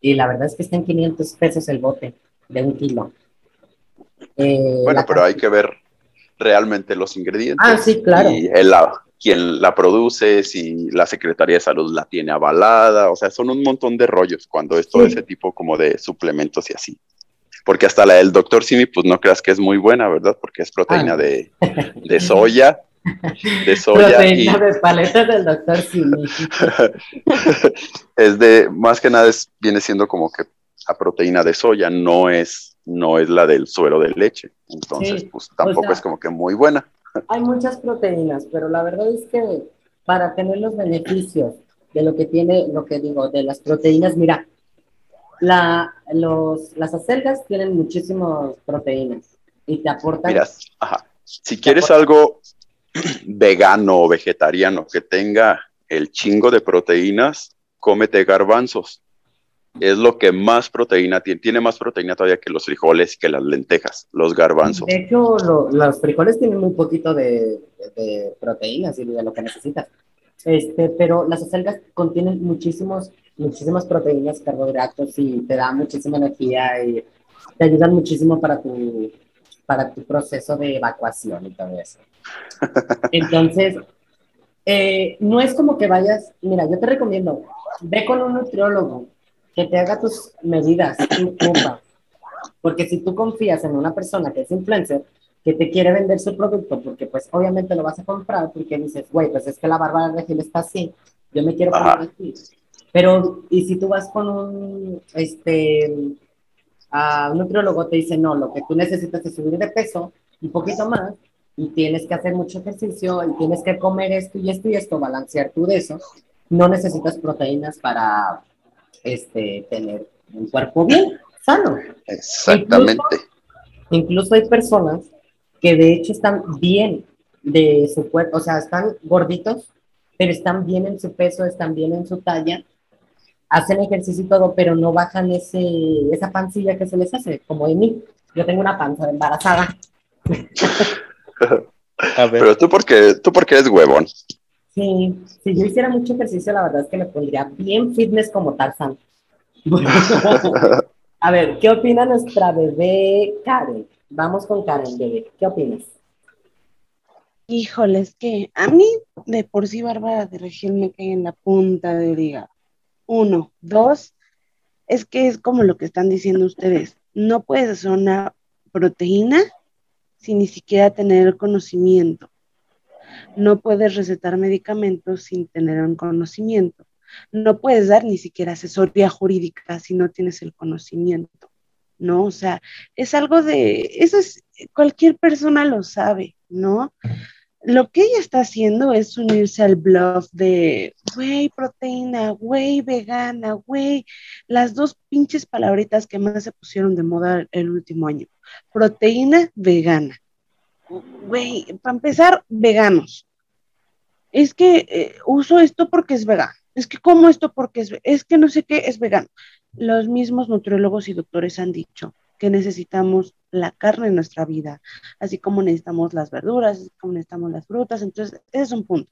Speaker 1: y la verdad es que está en 500 pesos el bote de un kilo.
Speaker 3: Eh, bueno, pero hay que ver realmente los ingredientes.
Speaker 1: Ah, sí, claro.
Speaker 3: Y el, quién la produce, si la Secretaría de Salud la tiene avalada, o sea, son un montón de rollos cuando es todo ese tipo como de suplementos y así. Porque hasta la del doctor Simi, pues no creas que es muy buena, ¿verdad? Porque es proteína ah. de, de, soya. De soya.
Speaker 1: Proteína de paleta del doctor Simi.
Speaker 3: es de, más que nada, es, viene siendo como que la proteína de soya, no es, no es la del suero de leche. Entonces, pues tampoco es como que muy buena.
Speaker 1: Hay muchas proteínas, pero la verdad es que para tener los beneficios de lo que tiene, lo que digo, de las proteínas, mira, la, los, las acelgas tienen muchísimas proteínas y te aportan.
Speaker 3: Mira, si quieres algo vegano o vegetariano que tenga el chingo de proteínas, cómete garbanzos es lo que más proteína tiene. Tiene más proteína todavía que los frijoles que las lentejas, los garbanzos.
Speaker 1: De hecho, los frijoles tienen muy poquito de, proteínas y de lo que necesitas. Este, pero las acelgas contienen muchísimos, muchísimas proteínas, carbohidratos y te dan muchísima energía y te ayudan muchísimo para tu, para tu proceso de evacuación y todo eso. Entonces, eh, no es como que vayas, mira, yo te recomiendo, ve con un nutriólogo, que te haga tus medidas, tu. Porque si tú confías en una persona que es influencer, que te quiere vender su producto, porque pues obviamente lo vas a comprar, porque dices, güey, pues es que la Bárbara Regil está así, yo me quiero poner así. Pero, y si tú vas con un, este, a un nutriólogo, te dice, no, lo que tú necesitas es subir de peso un poquito más, y tienes que hacer mucho ejercicio, y tienes que comer esto y esto y esto, balancear tú de eso, no necesitas proteínas para este, tener un cuerpo bien, sano.
Speaker 3: Exactamente.
Speaker 1: Incluso, hay personas que de hecho están bien de su cuerpo, o sea, están gorditos, pero están bien en su peso, están bien en su talla, hacen ejercicio y todo, pero no bajan ese, esa pancilla que se les hace, como de mí. Yo tengo una panza embarazada.
Speaker 3: Pero tú porque, tú porque eres huevón.
Speaker 1: Sí, si yo hiciera mucho ejercicio, la verdad es que me pondría bien fitness como Tarzan. a ver, ¿qué opina nuestra bebé Karen? Vamos con Karen, bebé. ¿Qué opinas?
Speaker 4: Híjole, es que a mí de por sí Bárbara de Regil me cae en la punta del hígado. Uno, dos, es que es como lo que están diciendo ustedes. No puedes hacer una proteína sin ni siquiera tener el conocimiento. No puedes recetar medicamentos sin tener un conocimiento. No puedes dar ni siquiera asesoría jurídica si no tienes el conocimiento. ¿No? O sea, es algo de, eso es, cualquier persona lo sabe, ¿no? lo que ella está haciendo es unirse al bluff de, güey, proteína, güey, vegana, güey, las dos pinches palabritas que más se pusieron de moda el último año. Proteína vegana. Güey, para empezar, veganos. Es que eh, uso esto porque es vegano. Es que como esto porque es, es que no sé qué es vegano. Los mismos nutriólogos y doctores han dicho que necesitamos la carne en nuestra vida, así como necesitamos las verduras, así como necesitamos las frutas, entonces ese es un punto.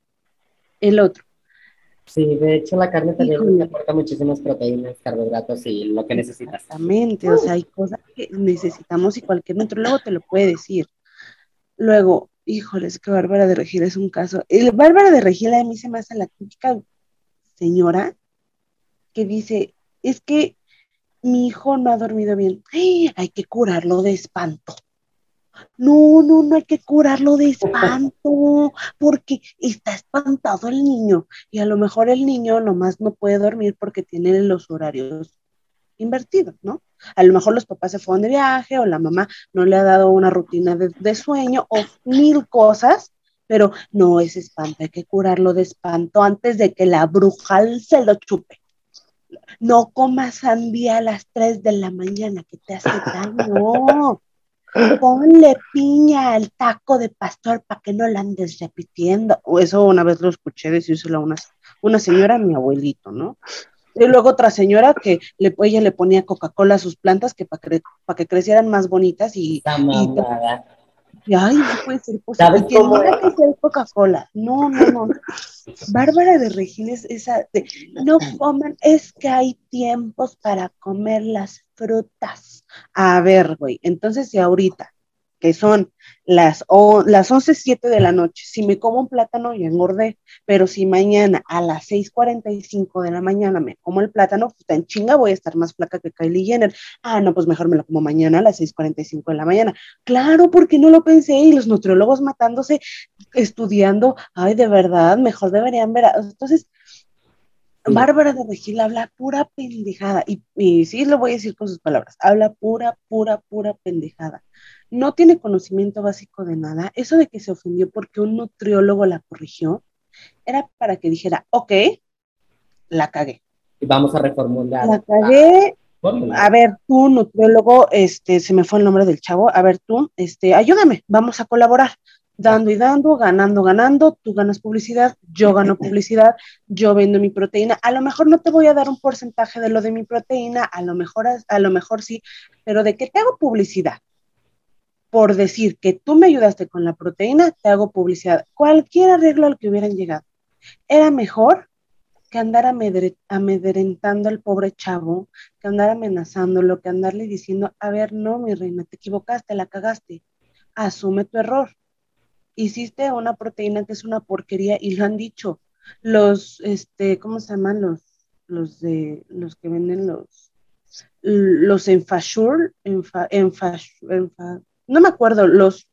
Speaker 4: El otro.
Speaker 1: Sí, de hecho la carne también aporta muchísimas proteínas, carbohidratos y lo que necesitas.
Speaker 4: Exactamente, o sea, hay cosas que necesitamos y cualquier luego te lo puede decir. Luego, híjoles, que Bárbara de Regil es un caso. El Bárbara de Regil a mí se me hace la típica señora que dice, es que mi hijo no ha dormido bien, hay que curarlo de espanto. No, no, no hay que curarlo de espanto, porque está espantado el niño y a lo mejor el niño nomás no puede dormir porque tiene los horarios invertidos, ¿no? A lo mejor los papás se fueron de viaje o la mamá no le ha dado una rutina de, de sueño o mil cosas, pero no es espanto, hay que curarlo de espanto antes de que la bruja se lo chupe no comas sandía a las 3 de la mañana que te hace daño. Ponle piña al taco de pastor para que no la andes repitiendo. Eso una vez lo escuché decírselo a una, una señora, mi abuelito, ¿no? Y luego otra señora que le, ella le ponía Coca-Cola a sus plantas que para que, que crecieran más bonitas y, ay, no puede ser posible. Que no que sea Coca-Cola. No, no, no. Bárbara de Regina es esa de, no coman, es que hay tiempos para comer las frutas. A ver, güey, entonces si ahorita que son las, o, las 11.07 de la noche. Si me como un plátano, ya engordé, pero si mañana a las 6.45 de la mañana me como el plátano, pues en chinga voy a estar más flaca que Kylie Jenner. Ah, no, pues mejor me lo como mañana a las 6.45 de la mañana. Claro, porque no lo pensé y los nutriólogos matándose, estudiando, ay, de verdad, mejor deberían ver. Entonces, Bárbara de Regil habla pura pendejada, y, y sí lo voy a decir con sus palabras, habla pura, pura, pura pendejada no tiene conocimiento básico de nada. Eso de que se ofendió porque un nutriólogo la corrigió, era para que dijera, ok, la cagué.
Speaker 1: Y vamos a reformular.
Speaker 4: La cagué. A ver, tú, nutriólogo, este, se me fue el nombre del chavo. A ver, tú, este, ayúdame, vamos a colaborar. Dando y dando, ganando, ganando, tú ganas publicidad, yo gano publicidad, yo vendo mi proteína. A lo mejor no te voy a dar un porcentaje de lo de mi proteína, a lo mejor, a lo mejor sí, pero de que te hago publicidad, por decir que tú me ayudaste con la proteína, te hago publicidad. Cualquier arreglo al que hubieran llegado. Era mejor que andar amedrentando al pobre chavo, que andar amenazándolo, que andarle diciendo, a ver, no, mi reina, te equivocaste, la cagaste, asume tu error. Hiciste una proteína que es una porquería y lo han dicho. Los, este, ¿cómo se llaman los, los de, los que venden los, los enfa, no me acuerdo, los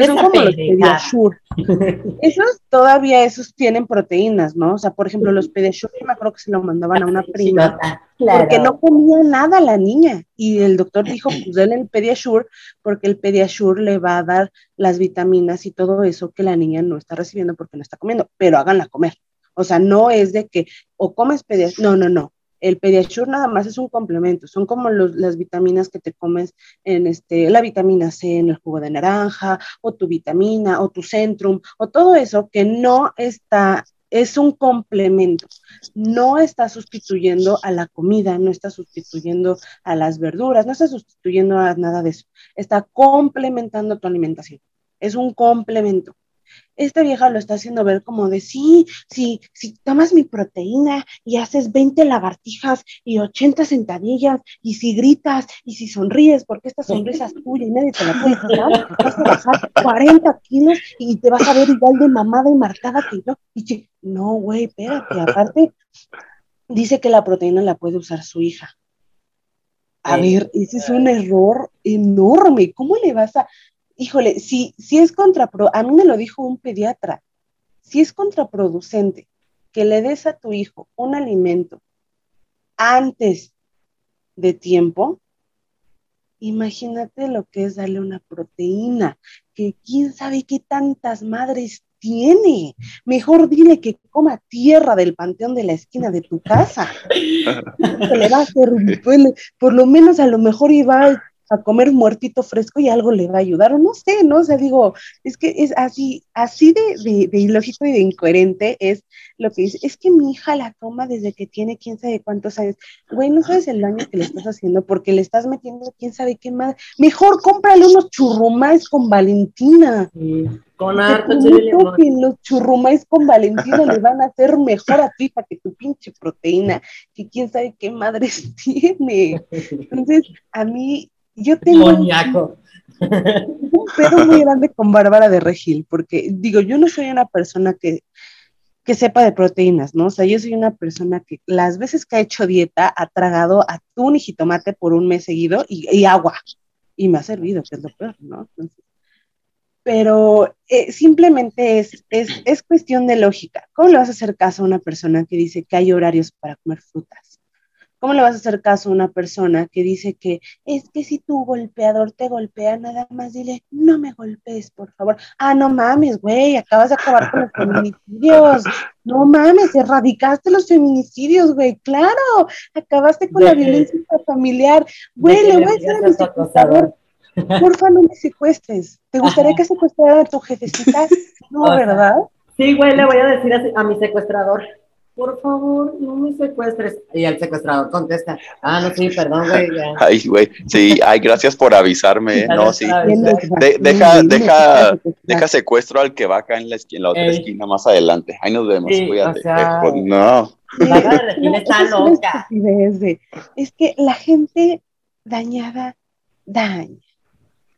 Speaker 4: que son como los Pediasure. esos todavía, esos tienen proteínas, ¿no? O sea, por ejemplo, los Pediasure, yo me acuerdo que se lo mandaban a una prima, porque no comía nada la niña. Y el doctor dijo, pues denle el Pediasure, porque el Pediasure le va a dar las vitaminas y todo eso que la niña no está recibiendo porque no está comiendo, pero háganla comer. O sea, no es de que o comes Pediasure, no, no, no el Pediasure nada más es un complemento, son como las vitaminas que te comes en este, la vitamina C en el jugo de naranja, o tu vitamina, o tu Centrum, o todo eso que no está, es un complemento, no está sustituyendo a la comida, no está sustituyendo a las verduras, no está sustituyendo a nada de eso, está complementando tu alimentación, es un complemento. Esta vieja lo está haciendo ver como de sí, sí, si tomas mi proteína y haces 20 lagartijas y 80 sentadillas y si gritas y si sonríes, porque esta sonrisa es tuya y nadie te la puede quitar, vas a bajar 40 kilos y te vas a ver igual de mamada y marcada que yo. Y no, güey, espérate, aparte dice que la proteína la puede usar su hija. A ver, ese es un error enorme. ¿Cómo le vas a, híjole, si, si es contraproducente, a mí me lo dijo un pediatra, si es contraproducente que le des a tu hijo un alimento antes de tiempo, imagínate lo que es darle una proteína, que quién sabe qué tantas madres tiene. Mejor dile que coma tierra del panteón de la esquina de tu casa. Se le va a hacer, por lo menos a lo mejor iba a comer muertito fresco y algo le va a ayudar, o no sé, ¿no? O sea, digo, es que es así, así de, de, ilógico y de incoherente es lo que dice, es que mi hija la toma desde que tiene quién sabe cuántos años. Güey, no sabes el daño que le estás haciendo porque le estás metiendo quién sabe qué más. Mejor cómprale unos churrumais con Valentina.
Speaker 1: con harto
Speaker 4: que los churrumais con Valentina le van a hacer mejor a tu hija que tu pinche proteína, que quién sabe qué madres tiene. Entonces, a mí yo tengo un pedo muy grande con Bárbara de Regil, porque digo, yo no soy una persona que, que sepa de proteínas, ¿no? O sea, yo soy una persona que las veces que ha hecho dieta ha tragado atún y jitomate por un mes seguido y, agua. Y me ha servido, que es lo peor, ¿no? pero eh, simplemente es, es, es cuestión de lógica. ¿Cómo le vas a hacer caso a una persona que dice que hay horarios para comer frutas? ¿Cómo le vas a hacer caso a una persona que dice que es que si tu golpeador te golpea, nada más dile, no me golpees, por favor? Ah, no mames, güey, acabas de acabar con los feminicidios. No mames, erradicaste los feminicidios, güey, claro. Acabaste con la violencia familiar. Güey, le voy a decir a mi secuestrador, porfa, no me secuestres. ¿Te gustaría que secuestrara a tu jefecita? No, ¿verdad?
Speaker 1: Sí, güey, le voy a decir a mi secuestrador por favor, no me secuestres. Y el secuestrador contesta, ah, no, sí, perdón, güey.
Speaker 3: Ay, güey, sí, ay, gracias por avisarme. no, sí. deja, deja, deja secuestro al que va acá en la, en la otra esquina más adelante. Ahí nos vemos, cuídate. Pues, no.
Speaker 1: está loca.
Speaker 4: Es que la gente dañada daña.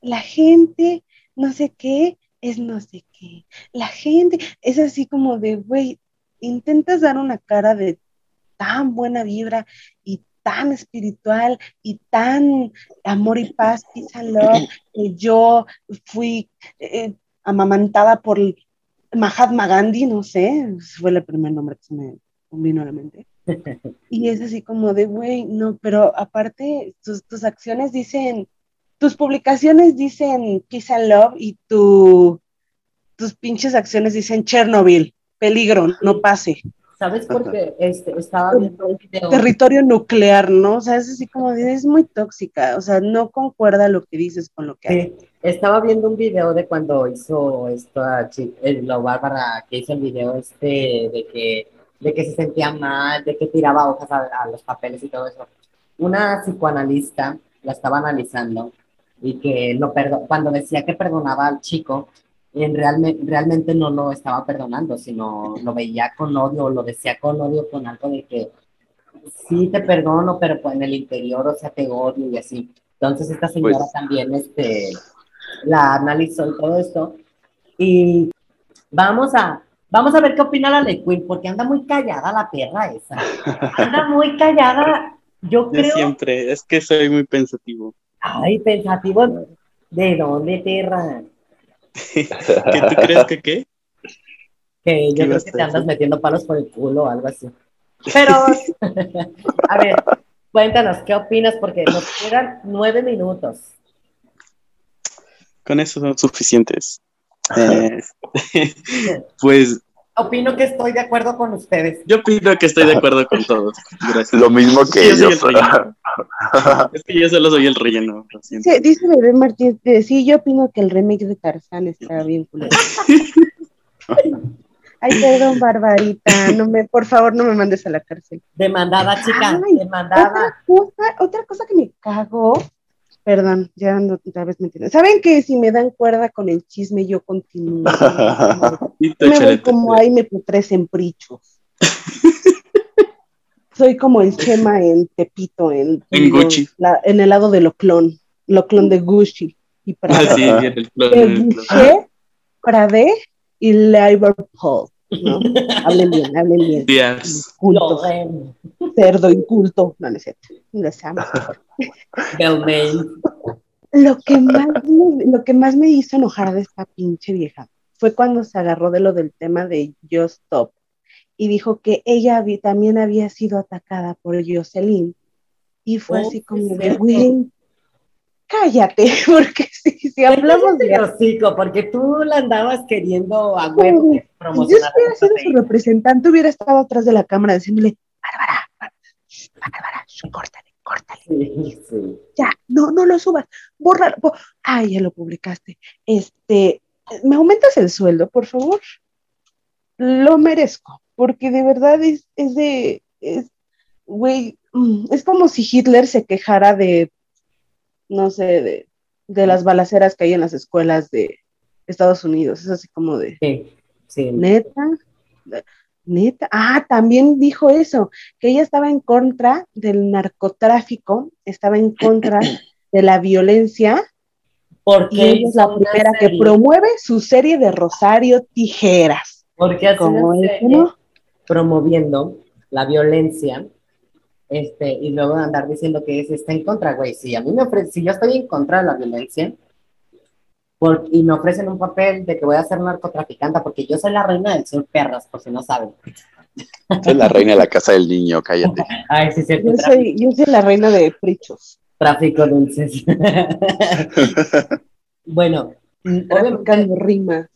Speaker 4: La gente no sé qué es no sé qué. La gente es así como de, güey, intentas dar una cara de tan buena vibra y tan espiritual y tan amor y paz, peace and love, que yo fui eh, amamantada por Mahatma Gandhi, no sé, fue el primer nombre que se me vino a la mente. Y es así como de, güey, no, pero aparte tus, tus, acciones dicen, tus publicaciones dicen peace and love y tu, tus pinches acciones dicen Chernobyl peligro, no pase.
Speaker 1: ¿Sabes por qué? Este, estaba viendo un video.
Speaker 4: Territorio nuclear, ¿no? O sea, es así como, es muy tóxica, o sea, no concuerda lo que dices con lo que
Speaker 1: sí. Estaba viendo un video de cuando hizo esta eh, lo Bárbara, que hizo el video este de que, de que se sentía mal, de que tiraba hojas a, los papeles y todo eso. Una psicoanalista la estaba analizando y que lo perdonó, cuando decía que perdonaba al chico, en realmente, realmente no lo estaba perdonando, sino lo veía con odio, lo decía con odio, con algo de que sí te perdono, pero pues en el interior, o sea, te odio y así. Entonces esta señora pues también este, la analizó y todo esto. Y vamos a, vamos a ver qué opina la Ley Queen, porque anda muy callada la perra esa. Anda muy callada. Yo creo.
Speaker 2: siempre, es que soy muy pensativo.
Speaker 1: Ay, pensativo. ¿De dónde, perra?
Speaker 2: ¿Qué tú crees que qué?
Speaker 1: Que yo creo que te andas metiendo palos por el culo o algo así. Pero, a ver, cuéntanos, ¿qué opinas? Porque nos quedan nueve minutos.
Speaker 2: Con eso son suficientes. Eh, pues.
Speaker 1: Opino que estoy de acuerdo con ustedes.
Speaker 2: Yo opino que estoy de acuerdo con todos. Gracias.
Speaker 3: Lo mismo que ellos.
Speaker 2: es que yo solo soy el relleno.
Speaker 4: Sí, dice Bebé Martínez, sí, yo opino que el remake de Tarzán está bien culero. Ay, perdón, Barbarita, no me, por favor, no me mandes a la cárcel.
Speaker 1: Demandada, chica, demandada.
Speaker 4: Otra cosa, otra cosa que me cago Perdón, ya ando otra vez me entienden. ¿Saben que si me dan cuerda con el chisme, yo continúo? Me voy como ahí me putres en prichos. Soy como el Chema en Tepito, en,
Speaker 2: En Gucci.
Speaker 4: la- en el lado de Loclón, Loclón de Gucci y Prada.
Speaker 2: Ah, sí, en el clon, el clon.
Speaker 4: Gucci, Prade y Liverpool. ¿No? hablen bien, hablen bien.
Speaker 2: Díaz.
Speaker 4: Culto, cerdo inculto. No, no es cierto. Amo. Lo que, más me, lo que más me hizo enojar de esta pinche vieja fue cuando se agarró de lo del tema de Just Stop y dijo que ella también había sido atacada por Jocelyn. Y fue
Speaker 1: Oh,
Speaker 4: así
Speaker 1: sí,
Speaker 4: como de, güey, cállate, porque si, si hablamos de...
Speaker 1: de hocico, porque tú la andabas queriendo a huevo
Speaker 4: Si yo
Speaker 1: promocionar.
Speaker 4: hubiera sido su representante, hubiera estado atrás de la cámara diciéndole, Bárbara, Bárbara, córtale, córtale.
Speaker 1: Sí, sí.
Speaker 4: ya, no, no lo subas, bórralo. bo- Ay, ya lo publicaste. Este, ¿me aumentas el sueldo, por favor? Lo merezco, porque de verdad es, es de, es, güey, mm, es como si Hitler se quejara de, no sé, de, de las balaceras que hay en las escuelas de Estados Unidos. Es así como de,
Speaker 1: Sí, sí.
Speaker 4: neta, neta. Ah, también dijo eso, que ella estaba en contra del narcotráfico, estaba en contra de la violencia,
Speaker 1: Porque
Speaker 4: y ella es la primera que promueve su serie de Rosario Tijeras.
Speaker 1: Porque
Speaker 4: Como
Speaker 1: promoviendo la violencia, este, y luego andar diciendo que se está en contra, güey. Si a mí me ofrece, si yo estoy en contra de la violencia, por- y me ofrecen un papel de que voy a ser narcotraficante, porque yo soy la reina del sur perras, por si no saben.
Speaker 3: Es la reina de la casa del niño, cállate.
Speaker 1: Ay, sí, cierto.
Speaker 4: Yo soy, yo soy la reina de Prichos.
Speaker 1: tráfico dulces. bueno, obviamente
Speaker 4: rimas.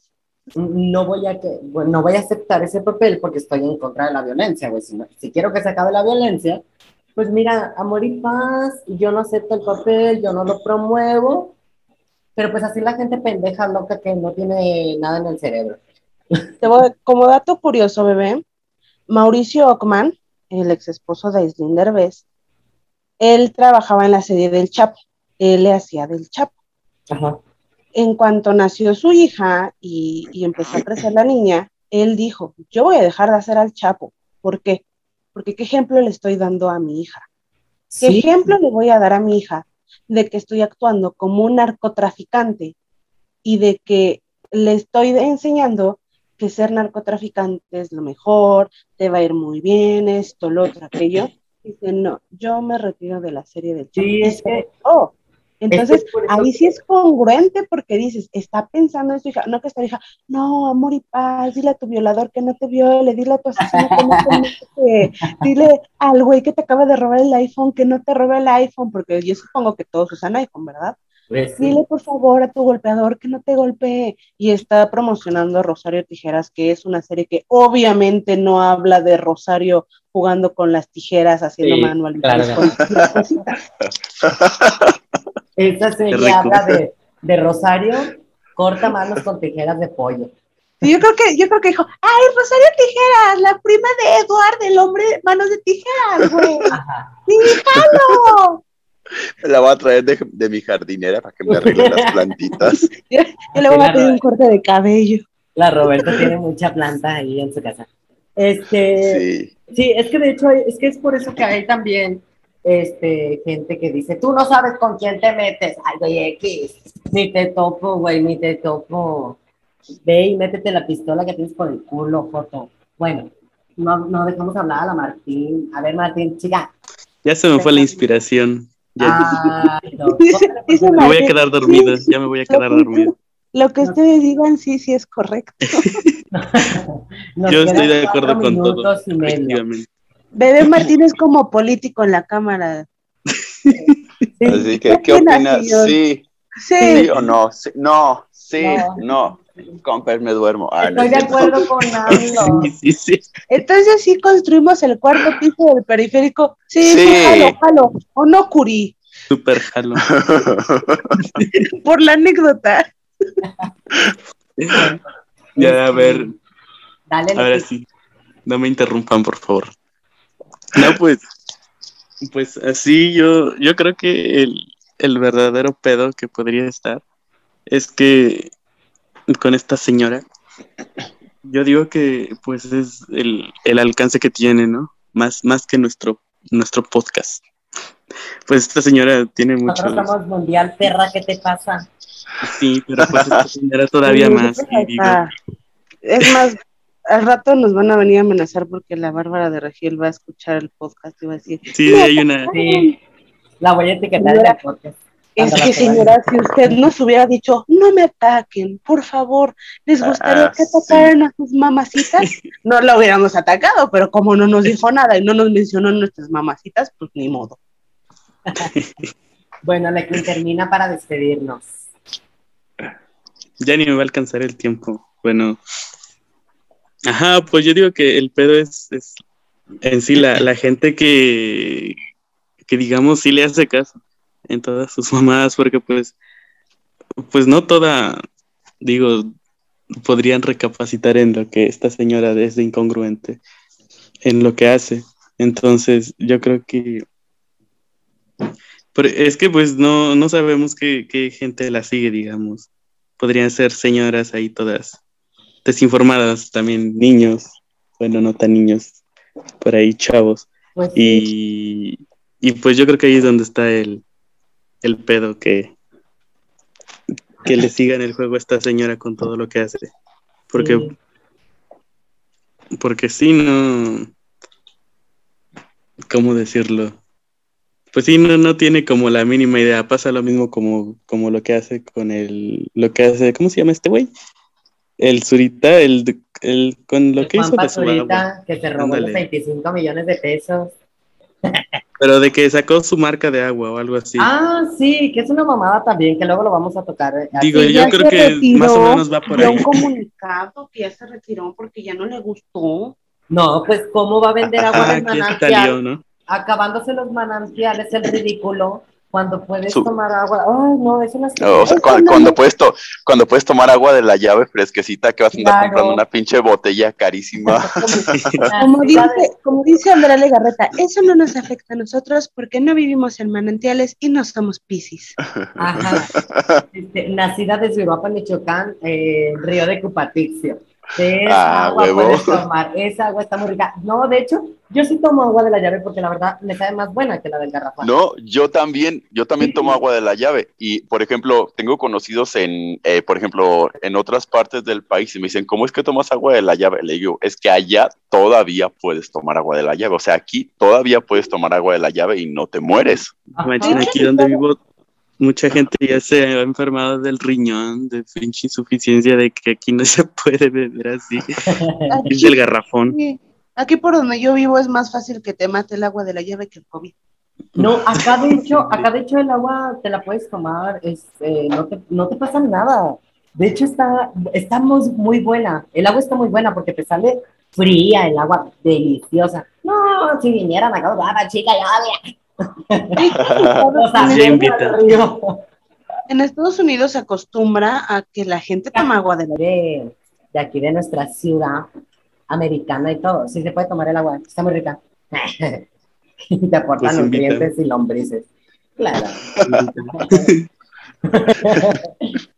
Speaker 1: No voy a que, bueno, no voy a aceptar ese papel porque estoy en contra de la violencia, güey. Si, no- si quiero que se acabe la violencia, pues mira, amor y paz, yo no acepto el papel, yo no lo promuevo, pero pues así la gente pendeja, loca, que no tiene nada en el cerebro.
Speaker 4: Te voy- como dato curioso, bebé, Mauricio Ockman, el ex esposo de Aislinn Derbez, él trabajaba en la serie del Chapo, él le hacía del Chapo.
Speaker 1: Ajá.
Speaker 4: En cuanto nació su hija y, y empezó a crecer la niña, él dijo, yo voy a dejar de hacer al Chapo. ¿Por qué? Porque qué ejemplo le estoy dando a mi hija. ¿Qué
Speaker 1: Sí,
Speaker 4: ejemplo le voy a dar a mi hija de que estoy actuando como un narcotraficante y de que le estoy enseñando que ser narcotraficante es lo mejor, te va a ir muy bien, esto, lo otro, aquello? Dice, no, yo me retiro de la serie del Chapo.
Speaker 1: Sí, es que-
Speaker 4: retiró. Entonces,
Speaker 1: por eso
Speaker 4: ahí sí es congruente porque dices, está pensando en su hija, no que esta hija, no, amor y paz, dile a tu violador que no te viole, dile a tu asesino que no te mate, dile al güey que te acaba de robar el iPhone que no te robe el iPhone, porque yo supongo que todos usan iPhone, ¿verdad?
Speaker 1: pues.
Speaker 4: Dile por favor a tu golpeador que no te golpee. Y está promocionando Rosario Tijeras, que es una serie que obviamente no habla de Rosario jugando con las tijeras, haciendo
Speaker 1: Sí,
Speaker 4: manualidades
Speaker 1: claro.
Speaker 2: Qué
Speaker 1: serie habla de, de Rosario, corta manos con tijeras de pollo.
Speaker 4: Yo creo que, yo creo que dijo, ay, Rosario Tijeras, la prima de Eduard, el hombre manos de tijeras, güey. Sí, jalo.
Speaker 3: La voy a traer de, de mi jardinera para que me arregle las plantitas.
Speaker 4: Yo, yo le voy a pedir un corte de cabello.
Speaker 1: La Roberta tiene mucha planta ahí en su casa. Este,
Speaker 3: Sí.
Speaker 1: Sí, es que de hecho, es que es por eso que hay también este, gente que dice, tú no sabes con quién te metes. Ay, güey, X, ni te topo, güey, ni te topo. Ve y métete la pistola que tienes por el culo, foto. Bueno, no, no dejamos hablar a la Martín. A ver, Martín, chica.
Speaker 2: Ya se me fue la inspiración. Ya,
Speaker 1: Ay, no,
Speaker 2: me voy a quedar dormido. Ya me voy a quedar
Speaker 4: que-
Speaker 2: dormido.
Speaker 4: Lo que ustedes digan, sí, sí es correcto.
Speaker 2: Yo estoy de acuerdo con todo.
Speaker 4: Bebé Martín es como político en la cámara.
Speaker 1: Sí,
Speaker 3: Así que,
Speaker 4: ¿Qué
Speaker 3: ¿qué
Speaker 4: opina,
Speaker 3: opinas? Sí,
Speaker 4: Sí,
Speaker 3: sí o no. Sí, no, sí,
Speaker 1: No.
Speaker 3: no. Con cuál me duermo. Ah, no
Speaker 1: Estoy
Speaker 3: es
Speaker 1: de acuerdo con.
Speaker 2: Sí, sí, sí.
Speaker 4: entonces sí construimos el cuarto piso del periférico. Sí, sí,
Speaker 3: Sí.
Speaker 4: jalo, jalo. O no, Curi,
Speaker 2: Súper jalo.
Speaker 4: por la anécdota.
Speaker 2: Ya, a ver,
Speaker 1: Dale,
Speaker 2: ahora sí. No me interrumpan, por favor. No, pues, pues así yo, yo creo que el, el verdadero pedo que podría estar es que con esta señora, yo digo que pues es el, el alcance que tiene, ¿no? Más, más que nuestro, nuestro podcast. Pues esta señora tiene mucho.
Speaker 1: Nosotros somos mundial, perra, ¿qué te pasa?
Speaker 2: Sí, pero pues esta señora todavía más. y digo.
Speaker 4: Es más, al rato nos van a venir a amenazar porque la Bárbara de Regiel va a escuchar el podcast y va a decir,
Speaker 2: sí, hay una.
Speaker 1: Sí, la voy a etiquetar en el podcast.
Speaker 4: es que señora, si usted nos hubiera dicho, no me ataquen, por favor, ¿les gustaría
Speaker 3: Ah,
Speaker 4: que
Speaker 3: sí.
Speaker 4: atacaran a sus mamacitas? No la hubiéramos atacado, pero como no nos dijo nada y no nos mencionó nuestras mamacitas, pues ni modo.
Speaker 1: Bueno, la que termina para despedirnos.
Speaker 2: Ya ni me va a alcanzar el tiempo. Bueno. Ajá, pues yo digo que el pedo es, es en sí la, la gente que, que digamos sí le hace caso en todas sus mamadas, porque pues, pues no toda, digo, podrían recapacitar en lo que esta señora es de incongruente en lo que hace. Entonces, yo creo que pero es que pues no, no sabemos qué, qué gente la sigue, digamos podrían ser señoras ahí todas desinformadas, también niños, bueno, no tan niños, por ahí chavos.
Speaker 1: Pues
Speaker 2: Y, y pues yo creo que ahí es donde está el, el pedo que, que le sigan el juego a esta señora con todo lo que hace. Porque,
Speaker 1: sí.
Speaker 2: porque sí, no. ¿Cómo decirlo? Pues sí, no, no tiene como la mínima idea. Pasa lo mismo como, como lo que hace con el. Lo que hace. ¿Cómo se llama este güey? El Zurita, el, el con lo
Speaker 1: El
Speaker 2: que
Speaker 1: Juan
Speaker 2: hizo de.
Speaker 1: Pazurita, que se robó los
Speaker 2: Ándale.
Speaker 1: 25 millones de pesos.
Speaker 2: Pero de que sacó su marca de agua o algo así.
Speaker 1: Ah, sí, que es una mamada también, que luego lo vamos a tocar. eh.
Speaker 2: Digo, yo creo que
Speaker 4: retiró,
Speaker 2: más o menos va por ahí.
Speaker 4: un comunicado que ya se retiró porque ya no le gustó.
Speaker 1: No, pues, ¿cómo va a vender agua
Speaker 2: Ah,
Speaker 1: del
Speaker 2: que salió,
Speaker 1: manantial?
Speaker 2: ¿no?
Speaker 1: Acabándose los manantiales, el ridículo, cuando puedes
Speaker 3: Su-
Speaker 1: tomar agua. Ay, no, es una
Speaker 3: O sea,
Speaker 4: Eso
Speaker 3: cuando,
Speaker 4: no
Speaker 3: cuando puedes to- cuando puedes tomar agua de la llave fresquecita que vas a andar
Speaker 1: Claro.
Speaker 3: comprando una pinche botella carísima.
Speaker 4: Como dice, como dice Andrea Legarreta, eso no nos afecta a nosotros porque no vivimos en manantiales y no somos piscis.
Speaker 1: Ajá. Este, nacida desde Europa, Michoacán, eh, Río de Cupatixio. Esa
Speaker 3: Ah,
Speaker 1: agua
Speaker 3: huevo.
Speaker 1: puedes tomar, esa agua está muy rica. No, de hecho, yo sí tomo agua de la llave porque la verdad me sabe más buena que la del garrafón.
Speaker 3: No, yo también, yo también tomo agua de la llave y, por ejemplo, tengo conocidos en, eh, por ejemplo, en otras partes del país y me dicen, ¿cómo es que tomas agua de la llave? Le digo, es que allá todavía puedes tomar agua de la llave, o sea, aquí todavía puedes tomar agua de la llave y no te mueres.
Speaker 2: Imagina aquí donde vivo, mucha gente ya se ha enfermado del riñón, de pinche insuficiencia, de que aquí no se puede beber así. Es del garrafón.
Speaker 4: Aquí por donde yo vivo es más fácil que te mate el agua de la llave que el COVID.
Speaker 1: No, acá de hecho, acá de hecho el agua te la puedes tomar, es, eh, no, te, no te pasa nada. De hecho está, está muy, buena. El agua está muy buena porque te sale fría, el agua deliciosa. No, si vinieran acá, chica, ya,
Speaker 4: En Estados Unidos se acostumbra a que la gente toma agua de la
Speaker 1: de, de aquí de nuestra ciudad americana y todo. Sí se puede tomar el agua, está muy rica. y te aporta
Speaker 2: Pues
Speaker 1: nutrientes y lombrices. Claro. Este,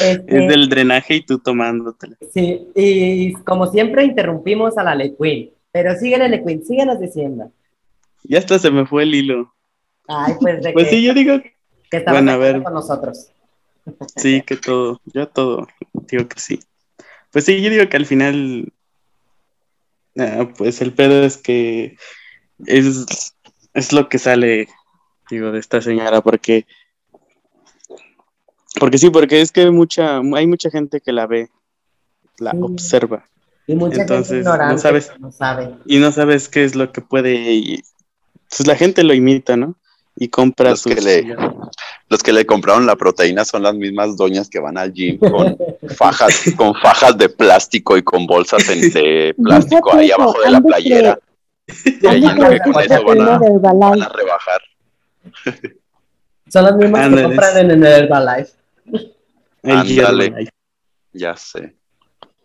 Speaker 2: Es del drenaje y tú tomándotela.
Speaker 1: Sí, y como siempre interrumpimos a la Lequin. Pero síguele, Lequin, síguenos diciendo.
Speaker 2: Ya hasta se me fue el hilo.
Speaker 1: Ay, pues de
Speaker 2: Pues
Speaker 1: que,
Speaker 2: sí, yo digo
Speaker 1: que estabas
Speaker 2: bueno, a ver.
Speaker 1: con nosotros.
Speaker 2: sí, que todo, yo todo, digo que sí. Pues sí, yo digo que al final, ah, pues el pedo es que es, es lo que sale, digo, de esta señora, porque, porque sí, porque es que mucha, hay mucha gente que la ve, la
Speaker 1: Sí.
Speaker 2: observa,
Speaker 1: Y mucha gente
Speaker 2: Entonces,
Speaker 1: ignorante
Speaker 2: no sabes.
Speaker 1: que no sabe.
Speaker 2: y no sabes qué es lo que puede, pues la gente lo imita, ¿no? Y compra
Speaker 3: Los que
Speaker 2: sus...
Speaker 3: le- Los que le compraron la proteína son las mismas doñas que van al gym con fajas, con fajas de plástico y con bolsas en- de plástico ahí abajo de la playera. Creyendo que con eso van a, van a rebajar.
Speaker 1: Son las mismas que compran en el Herbalife.
Speaker 2: El
Speaker 3: Ándale. Ya sé.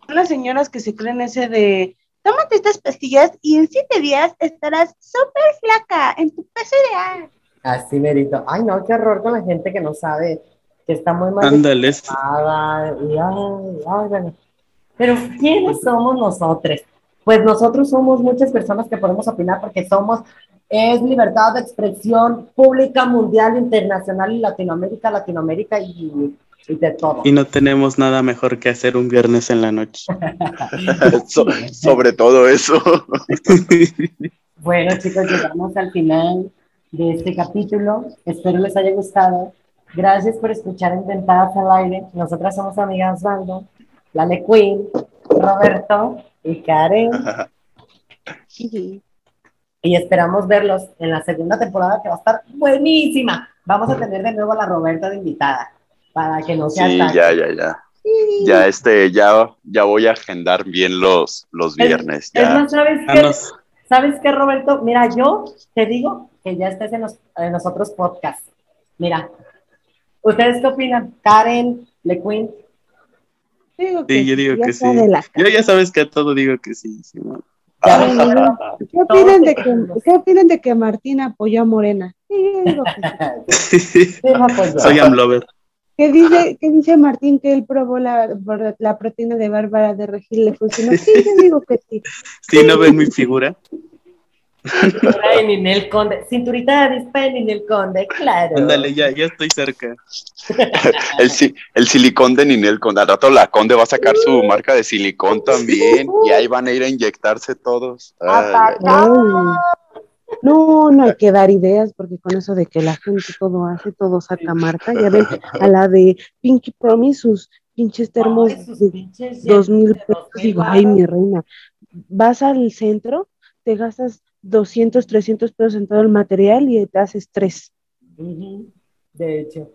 Speaker 4: Son las señoras que se creen ese de tómate estas pastillas y en siete días estarás súper flaca en tu peso ideal.
Speaker 1: Así merito. Ay, no, qué horror con la gente que no sabe, que está muy mal
Speaker 2: Ándale.
Speaker 1: Pero ¿quiénes somos nosotros? Pues nosotros somos muchas personas que podemos opinar porque somos, es libertad de expresión pública, mundial, internacional y Latinoamérica, Latinoamérica y, y de todo.
Speaker 2: Y no tenemos nada mejor que hacer un viernes en la noche.
Speaker 3: So- sobre todo eso.
Speaker 1: Bueno, chicos, llegamos al final de este capítulo. Espero les haya gustado. Gracias por escuchar Inventadas al Aire. Nosotras somos amigas Osvaldo, Lale Queen, Roberto y Karen. Y esperamos verlos en la segunda temporada que va a estar buenísima. Vamos a tener de nuevo a la Roberta de invitada para que no sea
Speaker 3: Sí,
Speaker 1: tan-
Speaker 3: ya, ya, ya. Ya este, ya, ya voy a agendar bien los, los viernes.
Speaker 1: Es
Speaker 3: Ya.
Speaker 1: más, ¿sabes
Speaker 2: Ah,
Speaker 1: qué? ¿Sabes qué, Roberto? Mira, yo te digo que ya estés en los, en los otros podcasts. Mira, ¿ustedes qué opinan? Karen, LeQueen,
Speaker 4: Digo
Speaker 2: Sí, yo digo que sí. Yo ya sabes que a todo digo que sí, Simón.
Speaker 1: Ven,
Speaker 4: ¿Qué opinan, de que, ¿Qué opinan de que Martín apoyó a Morena? Sí, yo digo que sí.
Speaker 1: Sí, pues.
Speaker 2: Soy Amlover.
Speaker 4: ¿Qué dice, ¿Qué dice Martín que él probó la, la proteína de Bárbara de Regil? ¿Le funcionó? Sí, yo digo que sí.
Speaker 2: Si no ven mi figura.
Speaker 1: De Ninel Conde. Cinturita de de Ninel Conde, claro.
Speaker 2: Ándale, ya, ya estoy cerca.
Speaker 3: El, si- el silicón de Ninel Conde. Al rato la Conde va a sacar su marca de silicón también. Y ahí van a ir a inyectarse todos. Ay.
Speaker 4: No, no hay que dar ideas porque con eso de que la gente todo hace, todo saca marca. Ya ven a la de Pinky Promise sus pinches termos de
Speaker 1: pinches
Speaker 4: dos mil pesos. Digo, ay, mi reina. Vas al centro, te gastas 200, 300 pesos en todo el material y te haces tres.
Speaker 1: De hecho.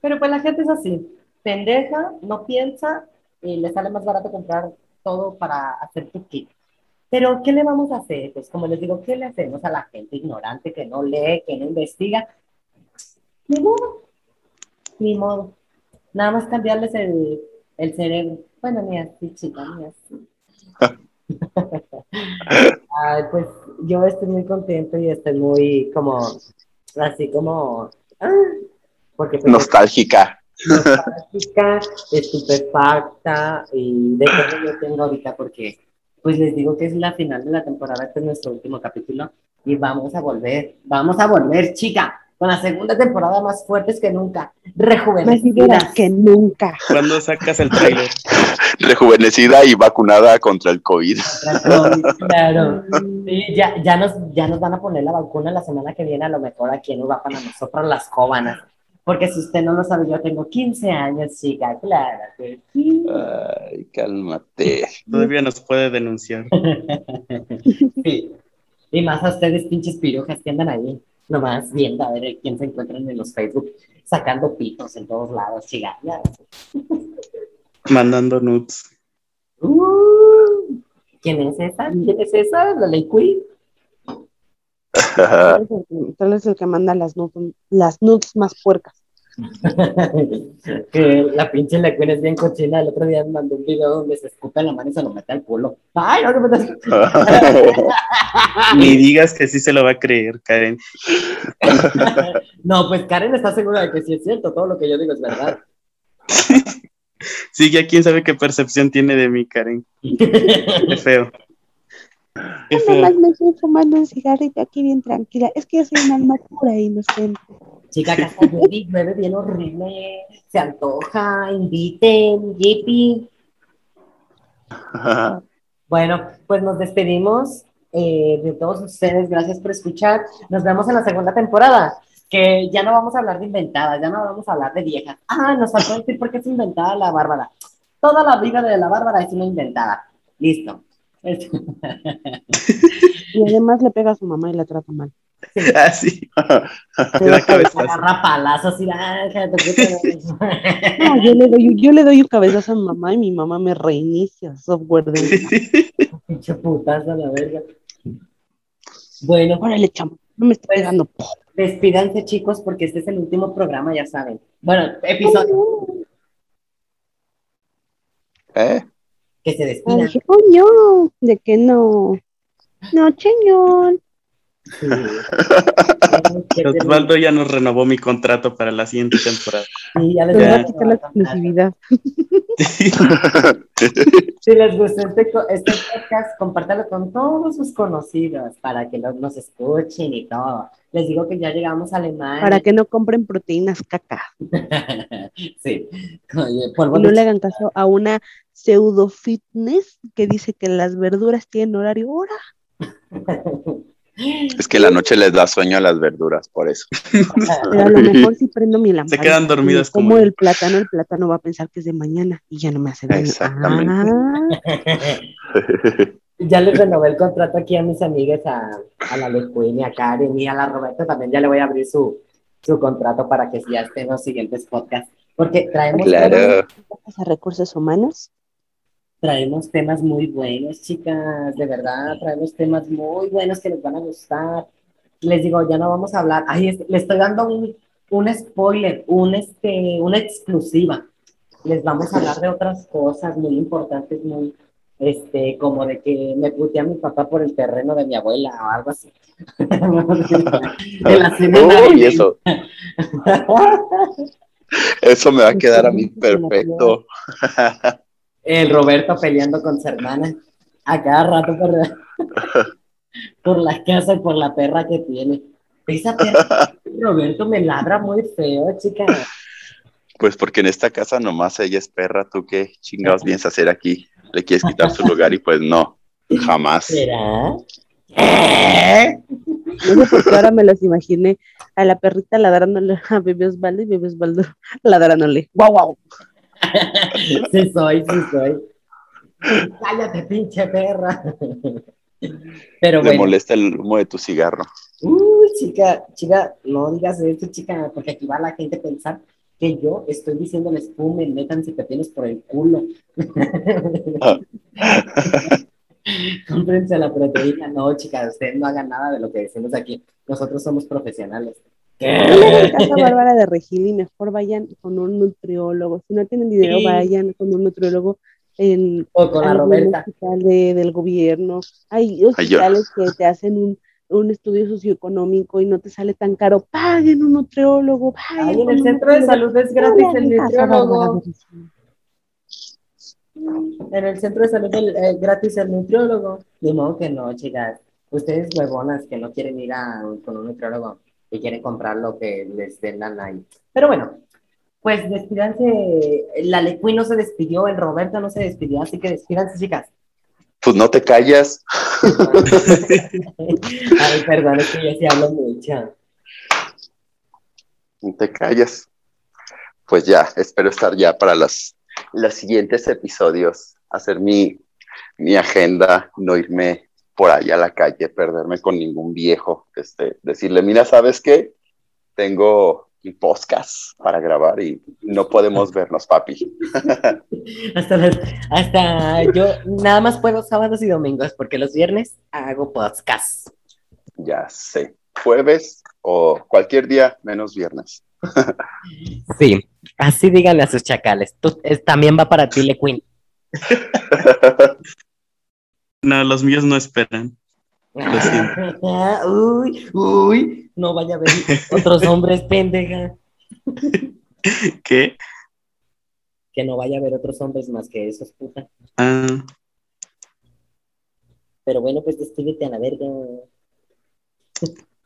Speaker 1: Pero pues la gente es así. Pendeja, no piensa y le sale más barato comprar todo para hacer tu kit. Pero, ¿qué le vamos a hacer? Pues como les digo, ¿qué le hacemos a la gente ignorante que no lee, que no investiga? Ni modo. Ni modo. Nada más cambiarles el, el cerebro. Bueno, ni así, chica, ni así. Ay, pues yo estoy muy contento y estoy muy como, así como, ah, porque pues,
Speaker 3: Nostálgica.
Speaker 1: nostálgica, estupefacta y de todo yo tengo ahorita porque pues les digo que es la final de la temporada, este es nuestro último capítulo y vamos a volver, vamos a volver, chica, con la segunda temporada más fuertes que nunca, rejuvenecidas.
Speaker 4: que nunca.
Speaker 2: ¿Cuándo sacas el trailer?
Speaker 3: Rejuvenecida y vacunada contra el COVID.
Speaker 1: Claro. Sí, ya, ya, nos, ya nos van a poner la vacuna la semana que viene, a lo mejor aquí en Uruguay, a nosotros las jóvenes. Porque si usted no lo sabe, yo tengo 15 años, chica, claro. que sí.
Speaker 3: Ay, cálmate.
Speaker 2: Todavía nos puede denunciar.
Speaker 1: Sí. Y más a ustedes, pinches pirujas que andan ahí, nomás viendo a ver quién se encuentran en los Facebook, sacando pitos en todos lados, chica. ya.
Speaker 2: Mandando nudes.
Speaker 1: Uh, ¿Quién es esa? ¿Quién es esa? ¿La Ley Queen?
Speaker 4: Tal vez el que- manda las nudes, las nudes más puercas.
Speaker 1: que la pinche Queen es bien cochina. El otro día me mandó un video donde se escupe la mano y se lo mete al culo. ¡Ay, no, no, no!
Speaker 2: Ni digas que sí se lo va a creer, Karen.
Speaker 1: No, pues Karen está segura de que sí es cierto. Todo lo que yo digo es verdad.
Speaker 2: Sí, ya quién sabe qué percepción tiene de mí, Karen. Qué feo. Feo.
Speaker 4: Nomás me estoy fumando un cigarrito aquí bien tranquila. Es que yo soy una alma pura e inocente.
Speaker 1: Chica, que hasta llueve bien horrible. Se antoja, inviten, yipi. Bueno, pues nos despedimos eh, de todos ustedes. Gracias por escuchar. Nos vemos en la segunda temporada. Que ya no vamos a hablar de inventadas, ya no vamos a hablar de viejas. Ah, nos faltó decir por qué es inventada la Bárbara. Toda la vida de la Bárbara es una inventada. Listo.
Speaker 4: Y además le pega a su mamá y la trata mal.
Speaker 2: Ah, sí. Te da cabezazo.
Speaker 1: Agarra palazos y la
Speaker 4: No, yo le doy, yo le doy un cabezazo a mi mamá y mi mamá me reinicia software de
Speaker 1: Pinche putazo a la verga. Bueno,
Speaker 4: Órale, chamo, no me estés
Speaker 1: Pues-
Speaker 4: pegando.
Speaker 1: despídanse chicos porque este es el último programa, ya saben. Bueno, episodio
Speaker 3: ¿Eh?
Speaker 1: Que se despidan.
Speaker 4: dije, coño, de que no. No, señor.
Speaker 1: Sí.
Speaker 2: Osvaldo ya nos renovó mi contrato para la siguiente temporada.
Speaker 1: Sí, ya les voy a
Speaker 4: quitar la exclusividad.
Speaker 1: Si les gustó este, este podcast, compártalo con todos sus conocidos para que los, nos escuchen y todo. Les digo que ya llegamos a Alemania.
Speaker 4: Para que no compren proteínas caca.
Speaker 1: sí. Oye, polvo
Speaker 4: Y no le hagan caso a una pseudo fitness que dice que las verduras tienen horario hora.
Speaker 3: Es que la noche les da sueño a las verduras, por eso.
Speaker 4: Pero a lo mejor si prendo mi lámpara.
Speaker 2: quedan dormidas
Speaker 4: Como
Speaker 2: como
Speaker 4: el plátano, el plátano va a pensar que es de mañana y ya no me hace daño.
Speaker 3: Exactamente.
Speaker 4: Ah,
Speaker 1: Ya les renové el contrato aquí a mis amigas, a, a la Lecuini, a Karen y a la Roberta también. Ya le voy a abrir su, su contrato para que ya esté en los siguientes podcasts. Porque traemos,
Speaker 3: Claro.
Speaker 4: a recursos humanos.
Speaker 1: Traemos temas muy buenos, chicas. De verdad, traemos temas muy buenos que les van a gustar. Les digo, ya no vamos a hablar. Ay, es- le estoy dando un, un spoiler, un, este, una exclusiva. Les vamos a hablar de otras cosas muy importantes, muy, este, como de que me puteé a mi papá por el terreno de mi abuela o algo así. de la
Speaker 3: Uy,
Speaker 1: navideña.
Speaker 3: eso, eso me va a quedar a mí perfecto.
Speaker 1: El Roberto peleando con su hermana a cada rato por, por la casa y por la perra que tiene. Esa perra, Roberto me ladra muy feo, chica.
Speaker 3: Pues porque en esta casa nomás ella es perra, ¿tú qué chingados vienes a hacer aquí? ¿Le quieres quitar su lugar? Y pues no, jamás.
Speaker 1: ¿Será?
Speaker 4: No sé por qué ahora me los imaginé a la perrita ladrándole a Bebé Osvaldo y Bebé Osvaldo ladrándole. ¡Guau, guau!
Speaker 1: Sí soy, sí soy. Cállate, pinche perra. Pero
Speaker 3: Le
Speaker 1: bueno.
Speaker 3: molesta el humo de tu cigarro.
Speaker 1: Uy, chica, chica, no digas eso, chica, porque aquí va la gente a pensar que yo estoy diciéndoles fumen, métanse pepinos por el culo. Cómprense la proteína. No, chicas, ustedes no hagan nada de lo que decimos aquí. Nosotros somos profesionales.
Speaker 4: No le hagan caso a Bárbara de Regil y mejor vayan con un nutriólogo. Si no tienen dinero,
Speaker 1: Sí.
Speaker 4: vayan con un nutriólogo en
Speaker 1: O con la
Speaker 4: algún
Speaker 1: Roberta.
Speaker 4: hospital de- del gobierno. Hay
Speaker 3: Ay,
Speaker 4: hospitales que te hacen un, un estudio socioeconómico y no te sale tan caro. Paguen un nutriólogo. Paguen
Speaker 1: Ay, en el centro de salud es
Speaker 4: No
Speaker 1: gratis el nutriólogo. En el centro de salud el, eh, gratis el nutriólogo. De modo que no, chicas. Ustedes huevonas que no quieren ir a, con un nutriólogo y quieren comprar lo que les vendan ahí. Pero bueno, pues despídanse. La Lecuy no se despidió, el Roberto no se despidió, así que despídanse, chicas.
Speaker 3: Pues no te callas.
Speaker 1: Ay, perdón, es que yo sí hablo mucho.
Speaker 3: No te callas. Pues ya, espero estar ya para los, los siguientes episodios, hacer mi, mi agenda, no irme por ahí a la calle, perderme con ningún viejo, este, decirle, mira, ¿sabes qué? Tengo un podcast para grabar y no podemos vernos, papi.
Speaker 1: Hasta, las- hasta yo nada más puedo sábados y domingos, porque los viernes hago podcast.
Speaker 3: Ya sé, jueves o cualquier día menos viernes.
Speaker 1: Sí, así díganle a sus chacales. Tú, es- también va para ti, Lequin.
Speaker 2: No, los míos no esperan. Lo siento.
Speaker 1: uy, uy, no vaya a ver otros hombres, pendeja.
Speaker 2: ¿Qué?
Speaker 1: Que no vaya a ver otros hombres más que esos, puta.
Speaker 2: Ah,
Speaker 1: Pero bueno, pues despídete a la verga.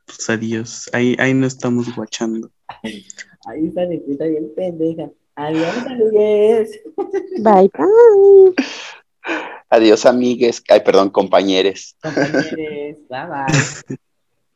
Speaker 2: pues adiós. Ahí, ahí no estamos guachando.
Speaker 1: Ahí está mi puta bien pendeja. Adiós, amigues.
Speaker 4: Bye, bye.
Speaker 3: Adiós, amigues. Ay, perdón, compañeros.
Speaker 1: Compañeros, bye bye.